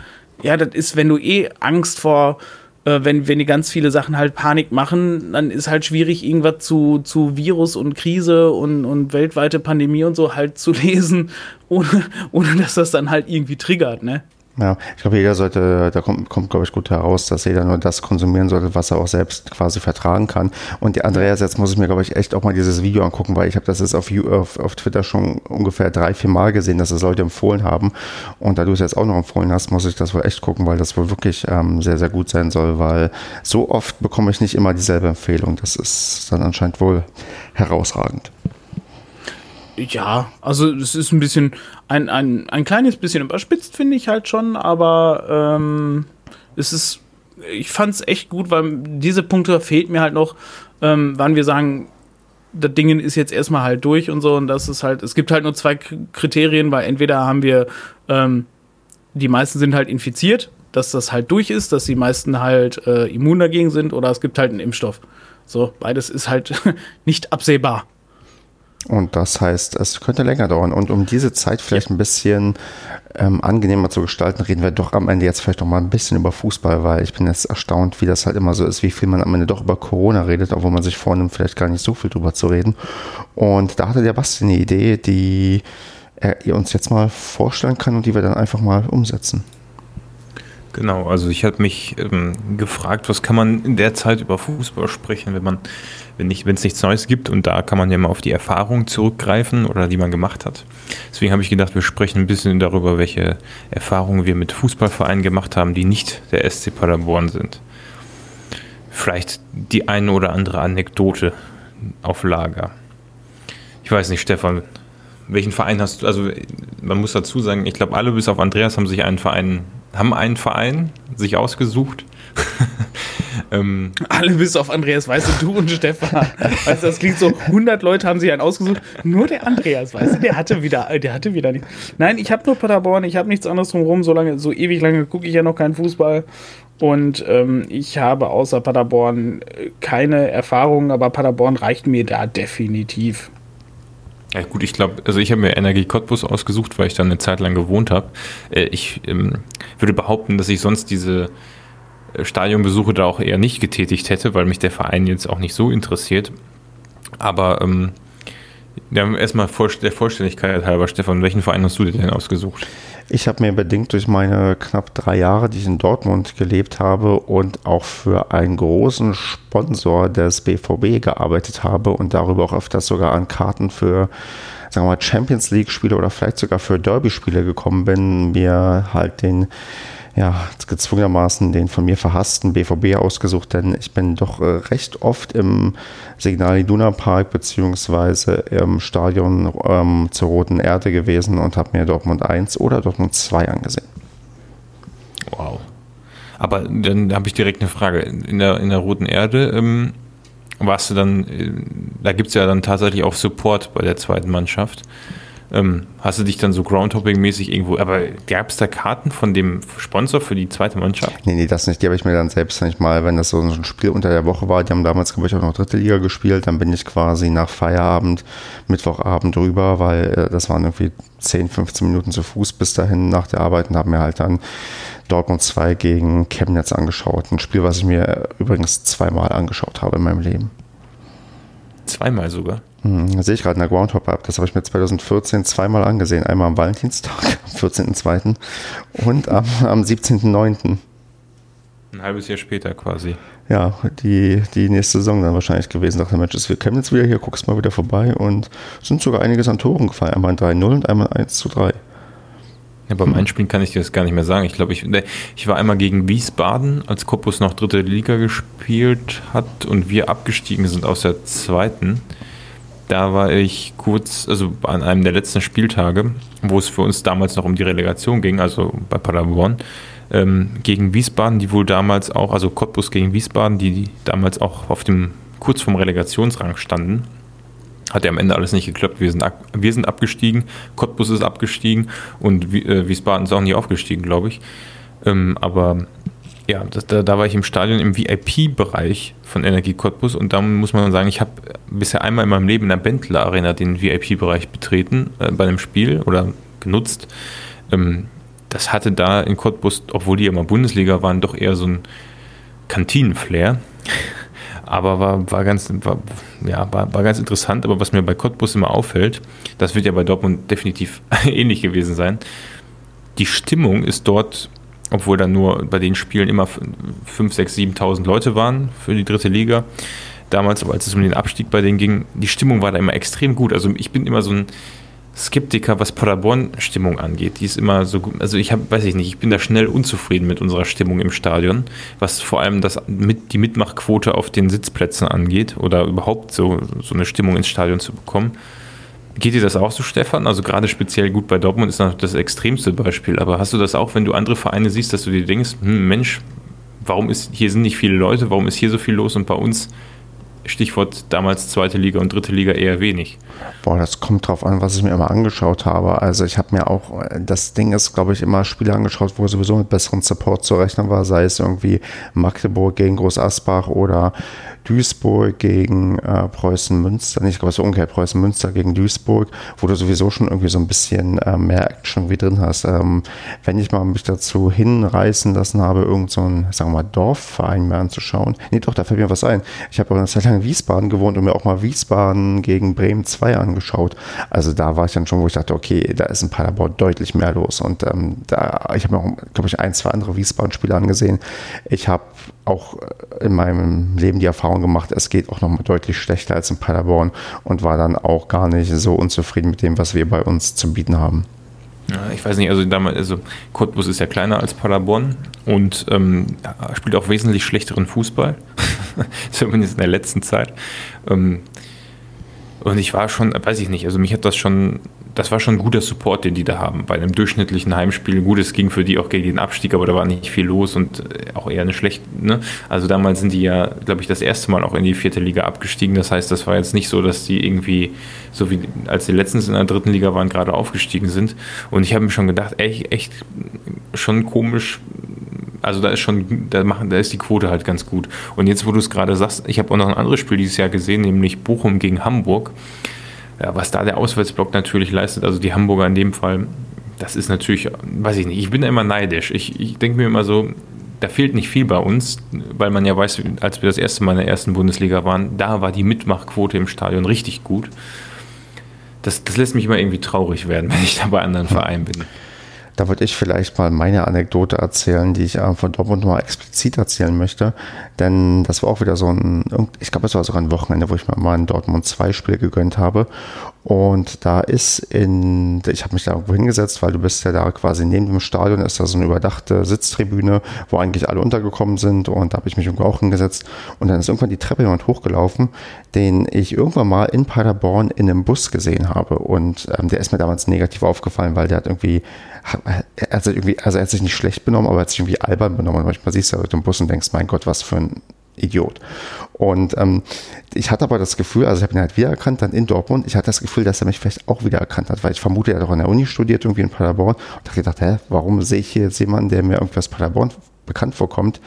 ja, das ist, wenn du eh Angst vor, äh, wenn, wenn die ganz viele Sachen halt Panik machen, dann ist halt schwierig, irgendwas zu, zu Virus und Krise und, und weltweite Pandemie und so halt zu lesen, ohne, ohne dass das dann halt irgendwie triggert, ne? Ja, ich glaube, jeder sollte, da kommt, kommt glaube ich, gut heraus, dass jeder nur das konsumieren sollte, was er auch selbst quasi vertragen kann. Und Andreas, jetzt muss ich mir, glaube ich, echt auch mal dieses Video angucken, weil ich habe das jetzt auf, auf, auf Twitter schon ungefähr drei, vier Mal gesehen, dass es Leute empfohlen haben. Und da du es jetzt auch noch empfohlen hast, muss ich das wohl echt gucken, weil das wohl wirklich ähm, sehr, sehr gut sein soll, weil so oft bekomme ich nicht immer dieselbe Empfehlung. Das ist dann anscheinend wohl herausragend. Ja, also es ist ein bisschen, ein, ein, ein kleines bisschen überspitzt, finde ich halt schon, aber ähm, es ist, ich fand es echt gut, weil diese Punkte fehlt mir halt noch, ähm, wann wir sagen, das Ding ist jetzt erstmal halt durch und so und das ist halt, es gibt halt nur zwei Kriterien, weil entweder haben wir, ähm, die meisten sind halt infiziert, dass das halt durch ist, dass die meisten halt äh, immun dagegen sind oder es gibt halt einen Impfstoff. So, beides ist halt nicht absehbar. Und das heißt, es könnte länger dauern. Und um diese Zeit vielleicht ein bisschen ähm, angenehmer zu gestalten, reden wir doch am Ende jetzt vielleicht noch mal ein bisschen über Fußball, weil ich bin jetzt erstaunt, wie das halt immer so ist, wie viel man am Ende doch über Corona redet, obwohl man sich vornimmt, vielleicht gar nicht so viel drüber zu reden. Und da hatte der Basti eine Idee, die er uns jetzt mal vorstellen kann und die wir dann einfach mal umsetzen. Genau, also ich habe mich ähm, gefragt, was kann man in der Zeit über Fußball sprechen, wenn man wenn es nichts Neues gibt und da kann man ja mal auf die Erfahrung zurückgreifen oder die man gemacht hat. Deswegen habe ich gedacht, wir sprechen ein bisschen darüber, welche Erfahrungen wir mit Fußballvereinen gemacht haben, die nicht der SC Paderborn sind. Vielleicht die eine oder andere Anekdote auf Lager. Ich weiß nicht, Stefan, welchen Verein hast du? Also man muss dazu sagen, ich glaube, alle bis auf Andreas haben sich einen Verein, haben einen Verein sich ausgesucht. ähm, Alle bis auf Andreas, weißt du, du und Stefan. Weißt du, das klingt so, 100 Leute haben sich einen ausgesucht, nur der Andreas, weißt du, der hatte wieder, der hatte wieder nichts. Nein, ich habe nur Paderborn, ich habe nichts anderes drumherum, so lange, so ewig lange gucke ich ja noch keinen Fußball. Und ähm, ich habe außer Paderborn keine Erfahrung, aber Paderborn reicht mir da definitiv. Ja gut, ich glaube, also ich habe mir Energie Cottbus ausgesucht, weil ich da eine Zeit lang gewohnt habe. Äh, ich ähm, würde behaupten, dass ich sonst diese Stadionbesuche da auch eher nicht getätigt hätte, weil mich der Verein jetzt auch nicht so interessiert. Aber ähm, ja, erstmal der Vollständigkeit halber, Stefan, welchen Verein hast du dir denn ausgesucht? Ich habe mir bedingt durch meine knapp drei Jahre, die ich in Dortmund gelebt habe und auch für einen großen Sponsor des BVB gearbeitet habe und darüber auch öfters sogar an Karten für sagen wir mal Champions League Spiele oder vielleicht sogar für Derby Spiele gekommen bin, mir halt den ja, gezwungenermaßen den von mir verhassten BVB ausgesucht, denn ich bin doch äh, recht oft im Signal Iduna Park beziehungsweise im Stadion ähm, zur Roten Erde gewesen und habe mir Dortmund 1 oder Dortmund 2 angesehen. Wow. Aber dann habe ich direkt eine Frage. In der, in der Roten Erde ähm, warst du dann, äh, da gibt es ja dann tatsächlich auch Support bei der zweiten Mannschaft. Ähm, hast du dich dann so Groundhopping-mäßig irgendwo, aber gab es da Karten von dem Sponsor für die zweite Mannschaft? Nee, nee, das nicht. Die habe ich mir dann selbst nicht mal, wenn das so ein Spiel unter der Woche war, die haben damals, glaube ich, auch noch dritte Liga gespielt, dann bin ich quasi nach Feierabend, Mittwochabend rüber, weil äh, das waren irgendwie 10, 15 Minuten zu Fuß bis dahin nach der Arbeit und habe mir halt dann Dortmund 2 gegen Chemnitz angeschaut. Ein Spiel, was ich mir übrigens zweimal angeschaut habe in meinem Leben. Zweimal sogar? Hm, sehe ich gerade in der Groundhopper ab. Das habe ich mir 2014 zweimal angesehen. Einmal am Valentinstag, am 14.02. und am, am 17.09. Ein halbes Jahr später quasi. Ja, die, die nächste Saison dann wahrscheinlich gewesen. Dachte, Mensch, wir kennen jetzt wieder hier, guckst mal wieder vorbei und sind sogar einiges an Toren gefallen. Einmal ein 3-0 und einmal 1 zu 3. Ja, beim hm. Einspielen kann ich dir das gar nicht mehr sagen. Ich glaube, ich, ich war einmal gegen Wiesbaden, als Cottbus noch dritte Liga gespielt hat und wir abgestiegen sind aus der zweiten da war ich kurz, also an einem der letzten Spieltage, wo es für uns damals noch um die Relegation ging, also bei Paderborn, ähm, gegen Wiesbaden, die wohl damals auch, also Cottbus gegen Wiesbaden, die, damals auch auf dem kurz vorm Relegationsrang standen. Hat ja am Ende alles nicht geklappt. Wir sind, wir sind abgestiegen, Cottbus ist abgestiegen und äh, Wiesbaden ist auch nicht aufgestiegen, glaube ich. Ähm, aber ja, das, da, da, war ich im Stadion im VIP-Bereich von Energie Cottbus und da muss man sagen, ich habe bisher einmal in meinem Leben in der Bentler Arena den VIP-Bereich betreten äh, bei einem Spiel oder genutzt. Ähm, das hatte da in Cottbus, obwohl die mal Bundesliga waren, doch eher so ein Kantinenflair. Aber war, war, ganz, war, ja, war, war ganz interessant. Aber was mir bei Cottbus immer auffällt, das wird ja bei Dortmund definitiv ähnlich gewesen sein. Die Stimmung ist dort obwohl dann nur bei den Spielen immer 5, 6, 7.000 Leute waren für die dritte Liga. Damals, aber als es um den Abstieg bei denen ging, die Stimmung war da immer extrem gut. Also ich bin immer so ein Skeptiker, was Paderborn-Stimmung angeht. Die ist immer so gut. Also ich habe, weiß ich nicht, ich bin da schnell unzufrieden mit unserer Stimmung im Stadion, was vor allem das mit, die Mitmachquote auf den Sitzplätzen angeht oder überhaupt so, so eine Stimmung ins Stadion zu bekommen. Geht dir das auch so, Stefan? Also gerade speziell gut bei Dortmund ist das extremste Beispiel. Aber hast du das auch, wenn du andere Vereine siehst, dass du dir denkst, hm, Mensch, warum ist hier sind nicht viele Leute, warum ist hier so viel los und bei uns Stichwort damals zweite Liga und dritte Liga eher wenig. Boah, das kommt drauf an, was ich mir immer angeschaut habe. Also ich habe mir auch, das Ding ist, glaube ich, immer Spiele angeschaut, wo sowieso mit besseren Support zu rechnen war, sei es irgendwie Magdeburg gegen Groß Asbach oder Duisburg gegen äh, Preußen Münster, nicht, glaube ich, so umgekehrt, Preußen Münster gegen Duisburg, wo du sowieso schon irgendwie so ein bisschen äh, mehr Action wie drin hast. Ähm, wenn ich mal mich dazu hinreißen lassen habe, irgend so ein, sagen wir mal, Dorfverein mehr anzuschauen. Nee, doch, da fällt mir was ein. Ich habe aber eine Zeit lang in Wiesbaden gewohnt und mir auch mal Wiesbaden gegen Bremen 2 angeschaut. Also da war ich dann schon, wo ich dachte, okay, da ist in Paderborn deutlich mehr los. Und ähm, da, ich habe mir auch, glaube ich, ein, zwei andere Wiesbaden-Spiele angesehen. Ich habe auch in meinem Leben die Erfahrung gemacht, es geht auch noch mal deutlich schlechter als in Paderborn und war dann auch gar nicht so unzufrieden mit dem, was wir bei uns zu bieten haben. Ich weiß nicht, also damals, also Cottbus ist ja kleiner als Paderborn und ähm, spielt auch wesentlich schlechteren Fußball, zumindest in der letzten Zeit. Ähm, und ich war schon, weiß ich nicht, also mich hat das schon das war schon ein guter Support, den die da haben. Bei einem durchschnittlichen Heimspiel. Gut, es ging für die auch gegen den Abstieg, aber da war nicht viel los und äh, auch eher eine schlechte. Ne? Also damals sind die ja, glaube ich, das erste Mal auch in die vierte Liga abgestiegen. Das heißt, das war jetzt nicht so, dass die irgendwie, so wie als die letztens in der dritten Liga waren, gerade aufgestiegen sind. Und ich habe mir schon gedacht, echt, echt schon komisch. Also da ist schon, da machen, da ist die Quote halt ganz gut. Und jetzt, wo du es gerade sagst, ich habe auch noch ein anderes Spiel dieses Jahr gesehen, nämlich Bochum gegen Hamburg ja, was da der Auswärtsblock natürlich leistet, also die Hamburger in dem Fall, das ist natürlich, weiß ich nicht, ich bin immer neidisch. Ich, ich denke mir immer so, da fehlt nicht viel bei uns, weil man ja weiß, als wir das erste Mal in der ersten Bundesliga waren, da war die Mitmachquote im Stadion richtig gut. Das, das lässt mich immer irgendwie traurig werden, wenn ich da bei anderen Vereinen bin. Da würde ich vielleicht mal meine Anekdote erzählen, die ich von Dortmund mal explizit erzählen möchte. Denn das war auch wieder so ein, ich glaube, es war sogar ein Wochenende, wo ich mir mal ein Dortmund 2 Spiel gegönnt habe. Und da ist in, ich habe mich da irgendwo hingesetzt, weil du bist ja da quasi neben dem Stadion, ist da so eine überdachte Sitztribüne, wo eigentlich alle untergekommen sind. Und da habe ich mich irgendwo auch hingesetzt. Und dann ist irgendwann die Treppe jemand hochgelaufen, den ich irgendwann mal in Paderborn in einem Bus gesehen habe. Und ähm, der ist mir damals negativ aufgefallen, weil der hat irgendwie er hat sich irgendwie, also er hat sich nicht schlecht benommen, aber er hat sich irgendwie albern benommen. Und manchmal siehst du halt im Bus und denkst, mein Gott, was für ein Idiot. Und ähm, ich hatte aber das Gefühl, also ich habe ihn halt wiedererkannt, dann in Dortmund, ich hatte das Gefühl, dass er mich vielleicht auch wiedererkannt hat, weil ich vermute, er hat auch an der Uni studiert, irgendwie in Paderborn. Und habe ich gedacht, hä, warum sehe ich hier jetzt jemanden, der mir irgendwie aus Paderborn bekannt vorkommt?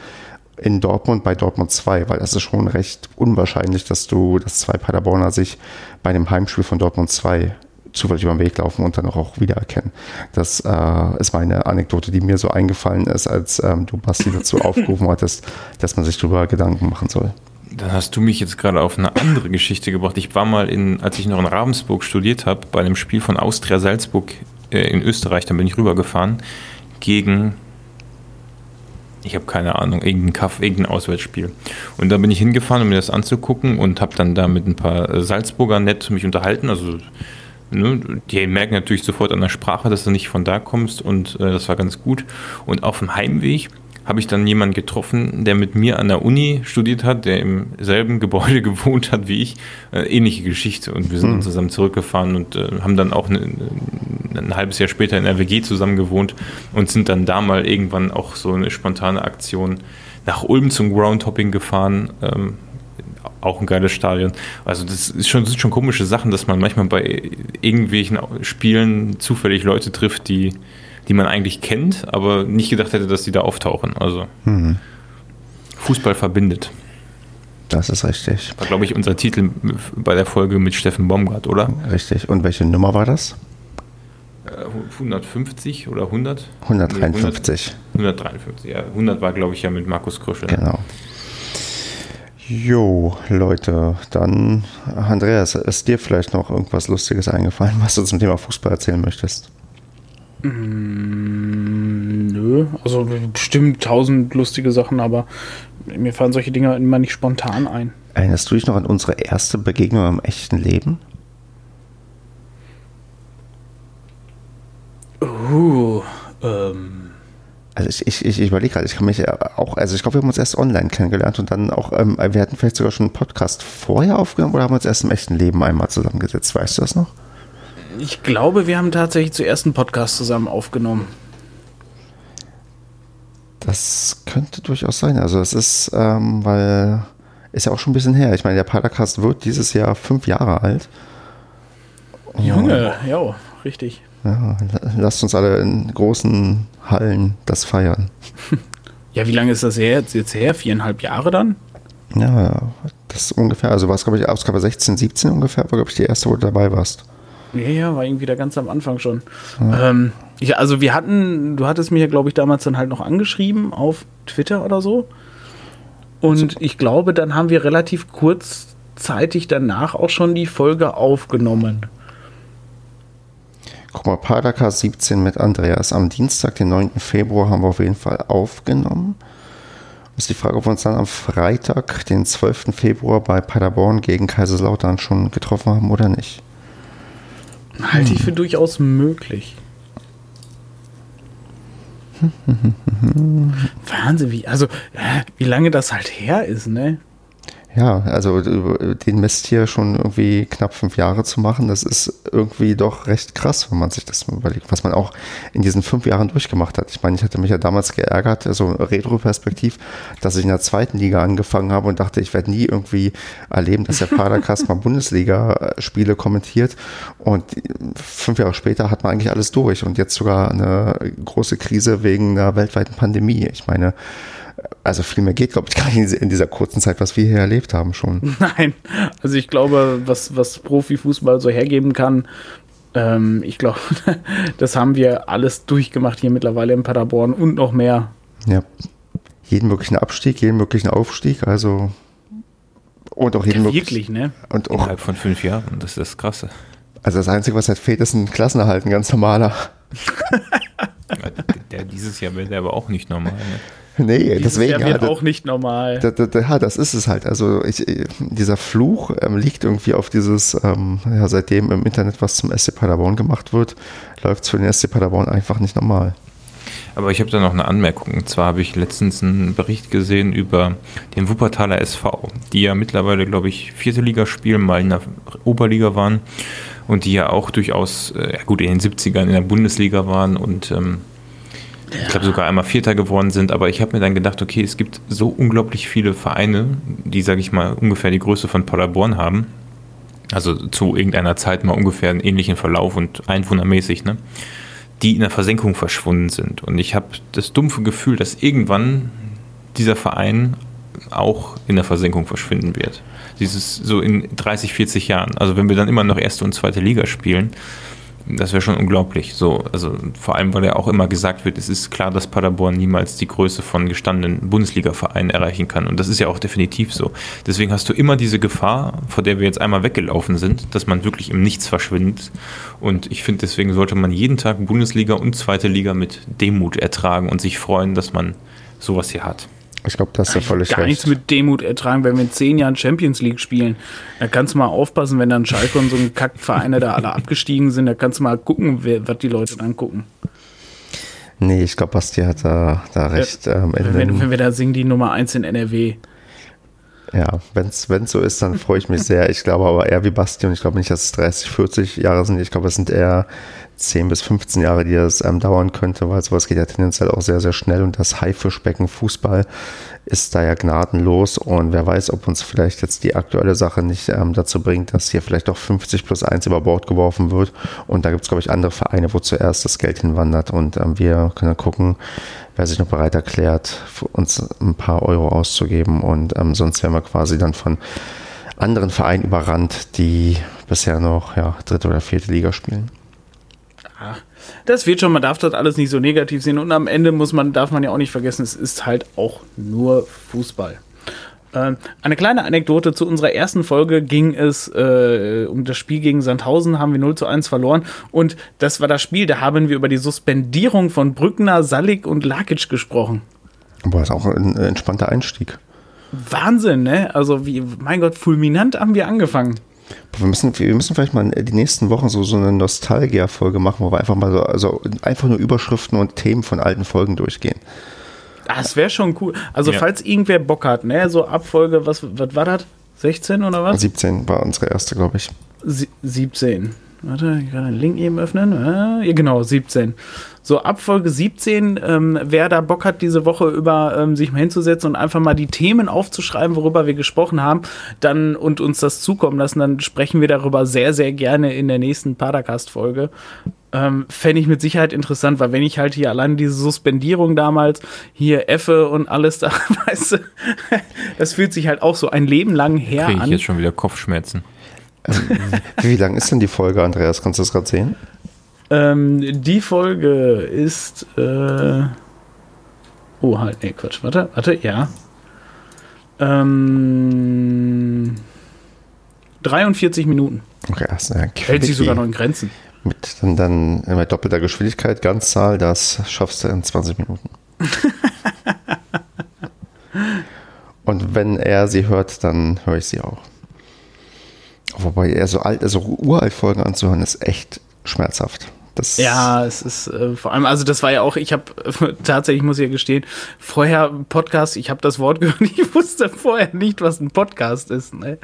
in Dortmund bei Dortmund 2, weil das ist schon recht unwahrscheinlich, dass du, dass zwei Paderborner sich bei einem Heimspiel von Dortmund 2 zufällig über den Weg laufen und dann auch, wiedererkennen. Das äh, ist meine Anekdote, die mir so eingefallen ist, als ähm, du Basti dazu aufgerufen hattest, dass man sich darüber Gedanken machen soll. Dann hast du mich jetzt gerade auf eine andere Geschichte gebracht. Ich war mal in, als ich noch in Ravensburg studiert habe, bei einem Spiel von Austria Salzburg äh, in Österreich, dann bin ich rübergefahren gegen ich habe keine Ahnung, irgendein Kaff, irgendein Auswärtsspiel. Und da bin ich hingefahren, um mir das anzugucken und habe dann da mit ein paar Salzburger nett mich unterhalten. Also die merken natürlich sofort an der Sprache, dass du nicht von da kommst und äh, das war ganz gut. Und auf dem Heimweg habe ich dann jemanden getroffen, der mit mir an der Uni studiert hat, der im selben Gebäude gewohnt hat wie ich. Äh, ähnliche Geschichte. Und wir sind mhm. zusammen zurückgefahren und äh, haben dann auch eine, ein halbes Jahr später in der WG zusammen gewohnt und sind dann da mal irgendwann auch so eine spontane Aktion nach Ulm zum Groundhopping gefahren. Ähm, auch ein geiles Stadion. Also das, ist schon, das sind schon komische Sachen, dass man manchmal bei irgendwelchen Spielen zufällig Leute trifft, die, die man eigentlich kennt, aber nicht gedacht hätte, dass die da auftauchen. Also Mhm. Fußball verbindet. Das ist richtig. War, glaube ich, unser Titel bei der Folge mit Steffen Baumgart, oder? Richtig. Und welche Nummer war das? Äh, 150 oder 100? 153. Nee, 100, 153, ja. 100 war, glaube ich, ja mit Markus Krüschel. Genau. Jo, Leute, dann Andreas, ist dir vielleicht noch irgendwas Lustiges eingefallen, was du zum Thema Fußball erzählen möchtest? Mm, nö, also bestimmt tausend lustige Sachen, aber mir fallen solche Dinge immer nicht spontan ein. Erinnerst du dich noch an unsere erste Begegnung im echten Leben? Uh, ähm. Also ich, ich, ich überlege gerade, ich kann mich auch, also ich glaube, wir haben uns erst online kennengelernt und dann auch, ähm, wir hatten vielleicht sogar schon einen Podcast vorher aufgenommen oder haben uns erst im echten Leben einmal zusammengesetzt, weißt du das noch? Ich glaube, wir haben tatsächlich zuerst einen Podcast zusammen aufgenommen. Das könnte durchaus sein. Also es ist, ähm, weil, ist ja auch schon ein bisschen her. Ich meine, der Podcast wird dieses Jahr fünf Jahre alt. Junge, ja, richtig. Ja, lasst uns alle in großen Hallen das feiern. Ja, wie lange ist das her? Jetzt, jetzt her? Viereinhalb Jahre dann? Ja, das ist ungefähr, also war es, glaube ich, Ausgabe 16, 17 ungefähr, war, glaube ich, die erste, wo du dabei warst. Ja, ja, war irgendwie da ganz am Anfang schon. Ähm, ja, also wir hatten, du hattest mir, glaube ich, damals dann halt noch angeschrieben auf Twitter oder so. Und ich glaube, dann haben wir relativ kurzzeitig danach auch schon die Folge aufgenommen. Guck mal, Padercast 17 mit Andreas. Am Dienstag, den 9. Februar, haben wir auf jeden Fall aufgenommen. Ist die Frage, ob wir uns dann am Freitag, den 12. Februar, bei Paderborn gegen Kaiserslautern schon getroffen haben oder nicht. Halte ich für durchaus möglich. Wahnsinn, wie, also, wie lange das halt her ist, ne? Ja, also äh, den Mist hier schon irgendwie knapp fünf Jahre zu machen, das ist irgendwie doch recht krass, wenn man sich das überlegt, was man auch in diesen fünf Jahren durchgemacht hat. Ich meine, ich hatte mich ja damals geärgert, also Retro-Perspektiv, dass ich in der zweiten Liga angefangen habe und dachte, ich werde nie irgendwie erleben, dass der Padercast mal Bundesliga-Spiele kommentiert. Und fünf Jahre später hat man eigentlich alles durch und jetzt sogar eine große Krise wegen einer weltweiten Pandemie. Ich meine, also viel mehr geht, glaube ich, gar nicht in dieser kurzen Zeit, was wir hier erlebt haben schon. Nein, also ich glaube, was, was Profifußball so hergeben kann, ähm, ich glaube, das haben wir alles durchgemacht hier mittlerweile in Paderborn und noch mehr. Ja. Jeden möglichen Abstieg, jeden möglichen Aufstieg, also und auch jeden ja, wirklich, ne? Und auch, Innerhalb von fünf Jahren, das ist das Krasse. Also das Einzige, was halt fehlt, ist ein Klassenerhalt, ein ganz normaler. Der dieses Jahr wäre aber auch nicht normal. Ne? Nee, Dieses deswegen. Jahr wird ja, auch nicht normal. Da, da, da, ja, das ist es halt. Also ich, dieser Fluch ähm, liegt irgendwie auf dieses, ähm, ja, seitdem im Internet was zum SC Paderborn gemacht wird, läuft es für den SC Paderborn einfach nicht normal. Aber ich habe da noch eine Anmerkung. Und zwar habe ich letztens einen Bericht gesehen über den Wuppertaler SV, die ja mittlerweile, glaube ich, vierte Liga spielen, mal in der Oberliga waren und die ja auch durchaus, äh, ja gut, in den 70ern in der Bundesliga waren und ähm, ich glaube sogar einmal Vierter geworden sind, aber ich habe mir dann gedacht, okay, es gibt so unglaublich viele Vereine, die, sage ich mal, ungefähr die Größe von Paderborn haben. Also zu irgendeiner Zeit mal ungefähr einen ähnlichen Verlauf und einwohnermäßig, ne? die in der Versenkung verschwunden sind. Und ich habe das dumpfe Gefühl, dass irgendwann dieser Verein auch in der Versenkung verschwinden wird. Dieses so in 30, 40 Jahren. Also wenn wir dann immer noch erste und zweite Liga spielen, das wäre schon unglaublich. So, also vor allem, weil ja auch immer gesagt wird, es ist klar, dass Paderborn niemals die Größe von gestandenen Bundesliga-Vereinen erreichen kann. Und das ist ja auch definitiv so. Deswegen hast du immer diese Gefahr, vor der wir jetzt einmal weggelaufen sind, dass man wirklich im Nichts verschwindet. Und ich finde, deswegen sollte man jeden Tag Bundesliga und zweite Liga mit Demut ertragen und sich freuen, dass man sowas hier hat. Ich glaube, das ist ja völlig Gar recht. nichts mit Demut ertragen, wenn wir in zehn Jahren Champions League spielen. Da kannst du mal aufpassen, wenn dann Schalke und so ein Kackvereine da alle abgestiegen sind, da kannst du mal gucken, wer, was die Leute dann gucken. Nee, ich glaube, Basti hat da, da recht. Ähm, in Wenn, den- wenn wir da singen, die Nummer eins in NRW. Ja, wenn es so ist, dann freue ich mich sehr. Ich glaube aber eher wie Basti und ich glaube nicht, dass es 30, 40 Jahre sind. Ich glaube, es sind eher 10 bis 15 Jahre, die das ähm, dauern könnte, weil sowas geht ja tendenziell auch sehr, sehr schnell und das Haifischbecken Fußball ist da ja gnadenlos und wer weiß, ob uns vielleicht jetzt die aktuelle Sache nicht ähm, dazu bringt, dass hier vielleicht auch 50 plus 1 über Bord geworfen wird und da gibt es, glaube ich, andere Vereine, wo zuerst das Geld hinwandert und ähm, wir können gucken, wer sich noch bereit erklärt, uns ein paar Euro auszugeben und ähm, sonst wären wir quasi dann von anderen Vereinen überrannt, die bisher noch ja, dritte oder vierte Liga spielen. Das wird schon, man darf das alles nicht so negativ sehen und am Ende muss man, darf man ja auch nicht vergessen, es ist halt auch nur Fußball. Ähm, eine kleine Anekdote zu unserer ersten Folge ging es äh, um das Spiel gegen Sandhausen, haben wir 0 zu 1 verloren und das war das Spiel, da haben wir über die Suspendierung von Brückner, Salik und Lakic gesprochen. Aber ist auch ein entspannter Einstieg. Wahnsinn, ne? Also wie, mein Gott, fulminant haben wir angefangen. Wir müssen, wir müssen vielleicht mal die nächsten Wochen so, so eine Nostalgia-Folge machen, wo wir einfach mal so, also einfach nur Überschriften und Themen von alten Folgen durchgehen. Das wäre schon cool. Also, ja. falls irgendwer Bock hat, ne, so Abfolge, was, was war das? 16 oder was? 17 war unsere erste, glaube ich. Sie 17. Warte, ich kann den Link eben öffnen. Ja, genau, 17. So, ab Folge 17, ähm, wer da Bock hat, diese Woche über ähm, sich mal hinzusetzen und einfach mal die Themen aufzuschreiben, worüber wir gesprochen haben, dann und uns das zukommen lassen, dann sprechen wir darüber sehr, sehr gerne in der nächsten Padercast-Folge. Ähm, Fände ich mit Sicherheit interessant, weil wenn ich halt hier allein diese Suspendierung damals, hier Effe und alles da, weißt du, das fühlt sich halt auch so ein Leben lang her Krieg ich an. jetzt schon wieder Kopfschmerzen. Wie lang ist denn die Folge, Andreas? Kannst du das gerade sehen? Ähm, die Folge ist. Äh oh, halt, nee, Quatsch. Warte, warte, ja. Ähm, 43 Minuten. Okay, das ist eine Hält sich sogar noch in Grenzen. Mit dann, dann mit doppelter Geschwindigkeit, Ganzzahl, das schaffst du in 20 Minuten. Und wenn er sie hört, dann höre ich sie auch. Wobei er so alt, also uralt Folgen anzuhören, ist echt schmerzhaft. Das ja, es ist äh, vor allem, also das war ja auch, ich habe tatsächlich, muss ich ja gestehen, vorher Podcast, ich habe das Wort gehört, ich wusste vorher nicht, was ein Podcast ist. Ne?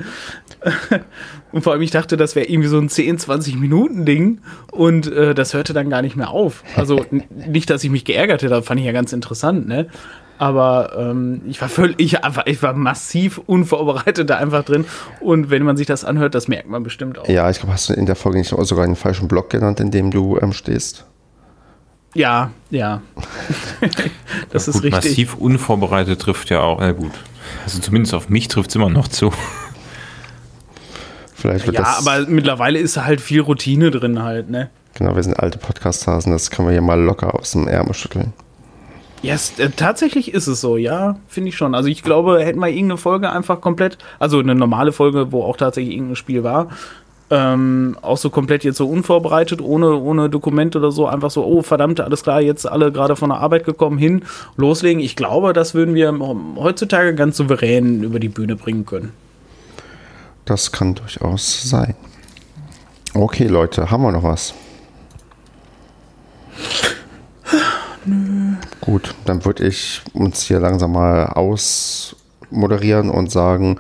Und vor allem, ich dachte, das wäre irgendwie so ein 10, 20 Minuten Ding und äh, das hörte dann gar nicht mehr auf. Also nicht, dass ich mich geärgert hätte, fand ich ja ganz interessant, ne? Aber ähm, ich war völlig, ich, ich war massiv unvorbereitet da einfach drin. Und wenn man sich das anhört, das merkt man bestimmt auch. Ja, ich glaube, hast du in der Folge nicht sogar einen falschen Blog genannt, in dem du ähm, stehst? Ja, ja. das ja, gut, ist richtig. Massiv unvorbereitet trifft ja auch. Na gut. Also zumindest auf mich trifft es immer noch zu. Vielleicht wird ja, das aber mittlerweile ist halt viel Routine drin halt, ne? Genau, wir sind alte Podcast-Hasen, das können wir hier mal locker aus dem Ärmel schütteln. Yes, äh, tatsächlich ist es so, ja, finde ich schon. Also ich glaube, hätten wir irgendeine Folge einfach komplett, also eine normale Folge, wo auch tatsächlich irgendein Spiel war, ähm, auch so komplett jetzt so unvorbereitet, ohne, ohne Dokument oder so, einfach so, oh verdammt, alles klar, jetzt alle gerade von der Arbeit gekommen, hin, loslegen. Ich glaube, das würden wir heutzutage ganz souverän über die Bühne bringen können. Das kann durchaus sein. Okay, Leute, haben wir noch was? Gut, dann würde ich uns hier langsam mal ausmoderieren und sagen,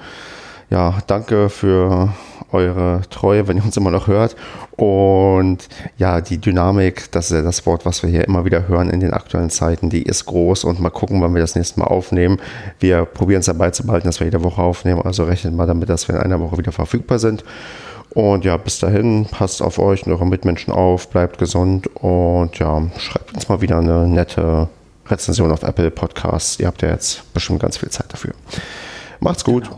ja, danke für eure Treue, wenn ihr uns immer noch hört. Und ja, die Dynamik, das ist ja das Wort, was wir hier immer wieder hören in den aktuellen Zeiten, die ist groß und mal gucken, wann wir das nächste Mal aufnehmen. Wir probieren es dabei zu behalten, dass wir jede Woche aufnehmen. Also rechnet mal damit, dass wir in einer Woche wieder verfügbar sind. Und ja, bis dahin, passt auf euch und eure Mitmenschen auf, bleibt gesund und ja, schreibt uns mal wieder eine nette Rezension auf Apple Podcasts. Ihr habt ja jetzt bestimmt ganz viel Zeit dafür. Macht's gut.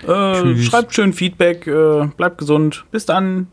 Genau. Äh, schreibt schön Feedback, äh, bleibt gesund. Bis dann.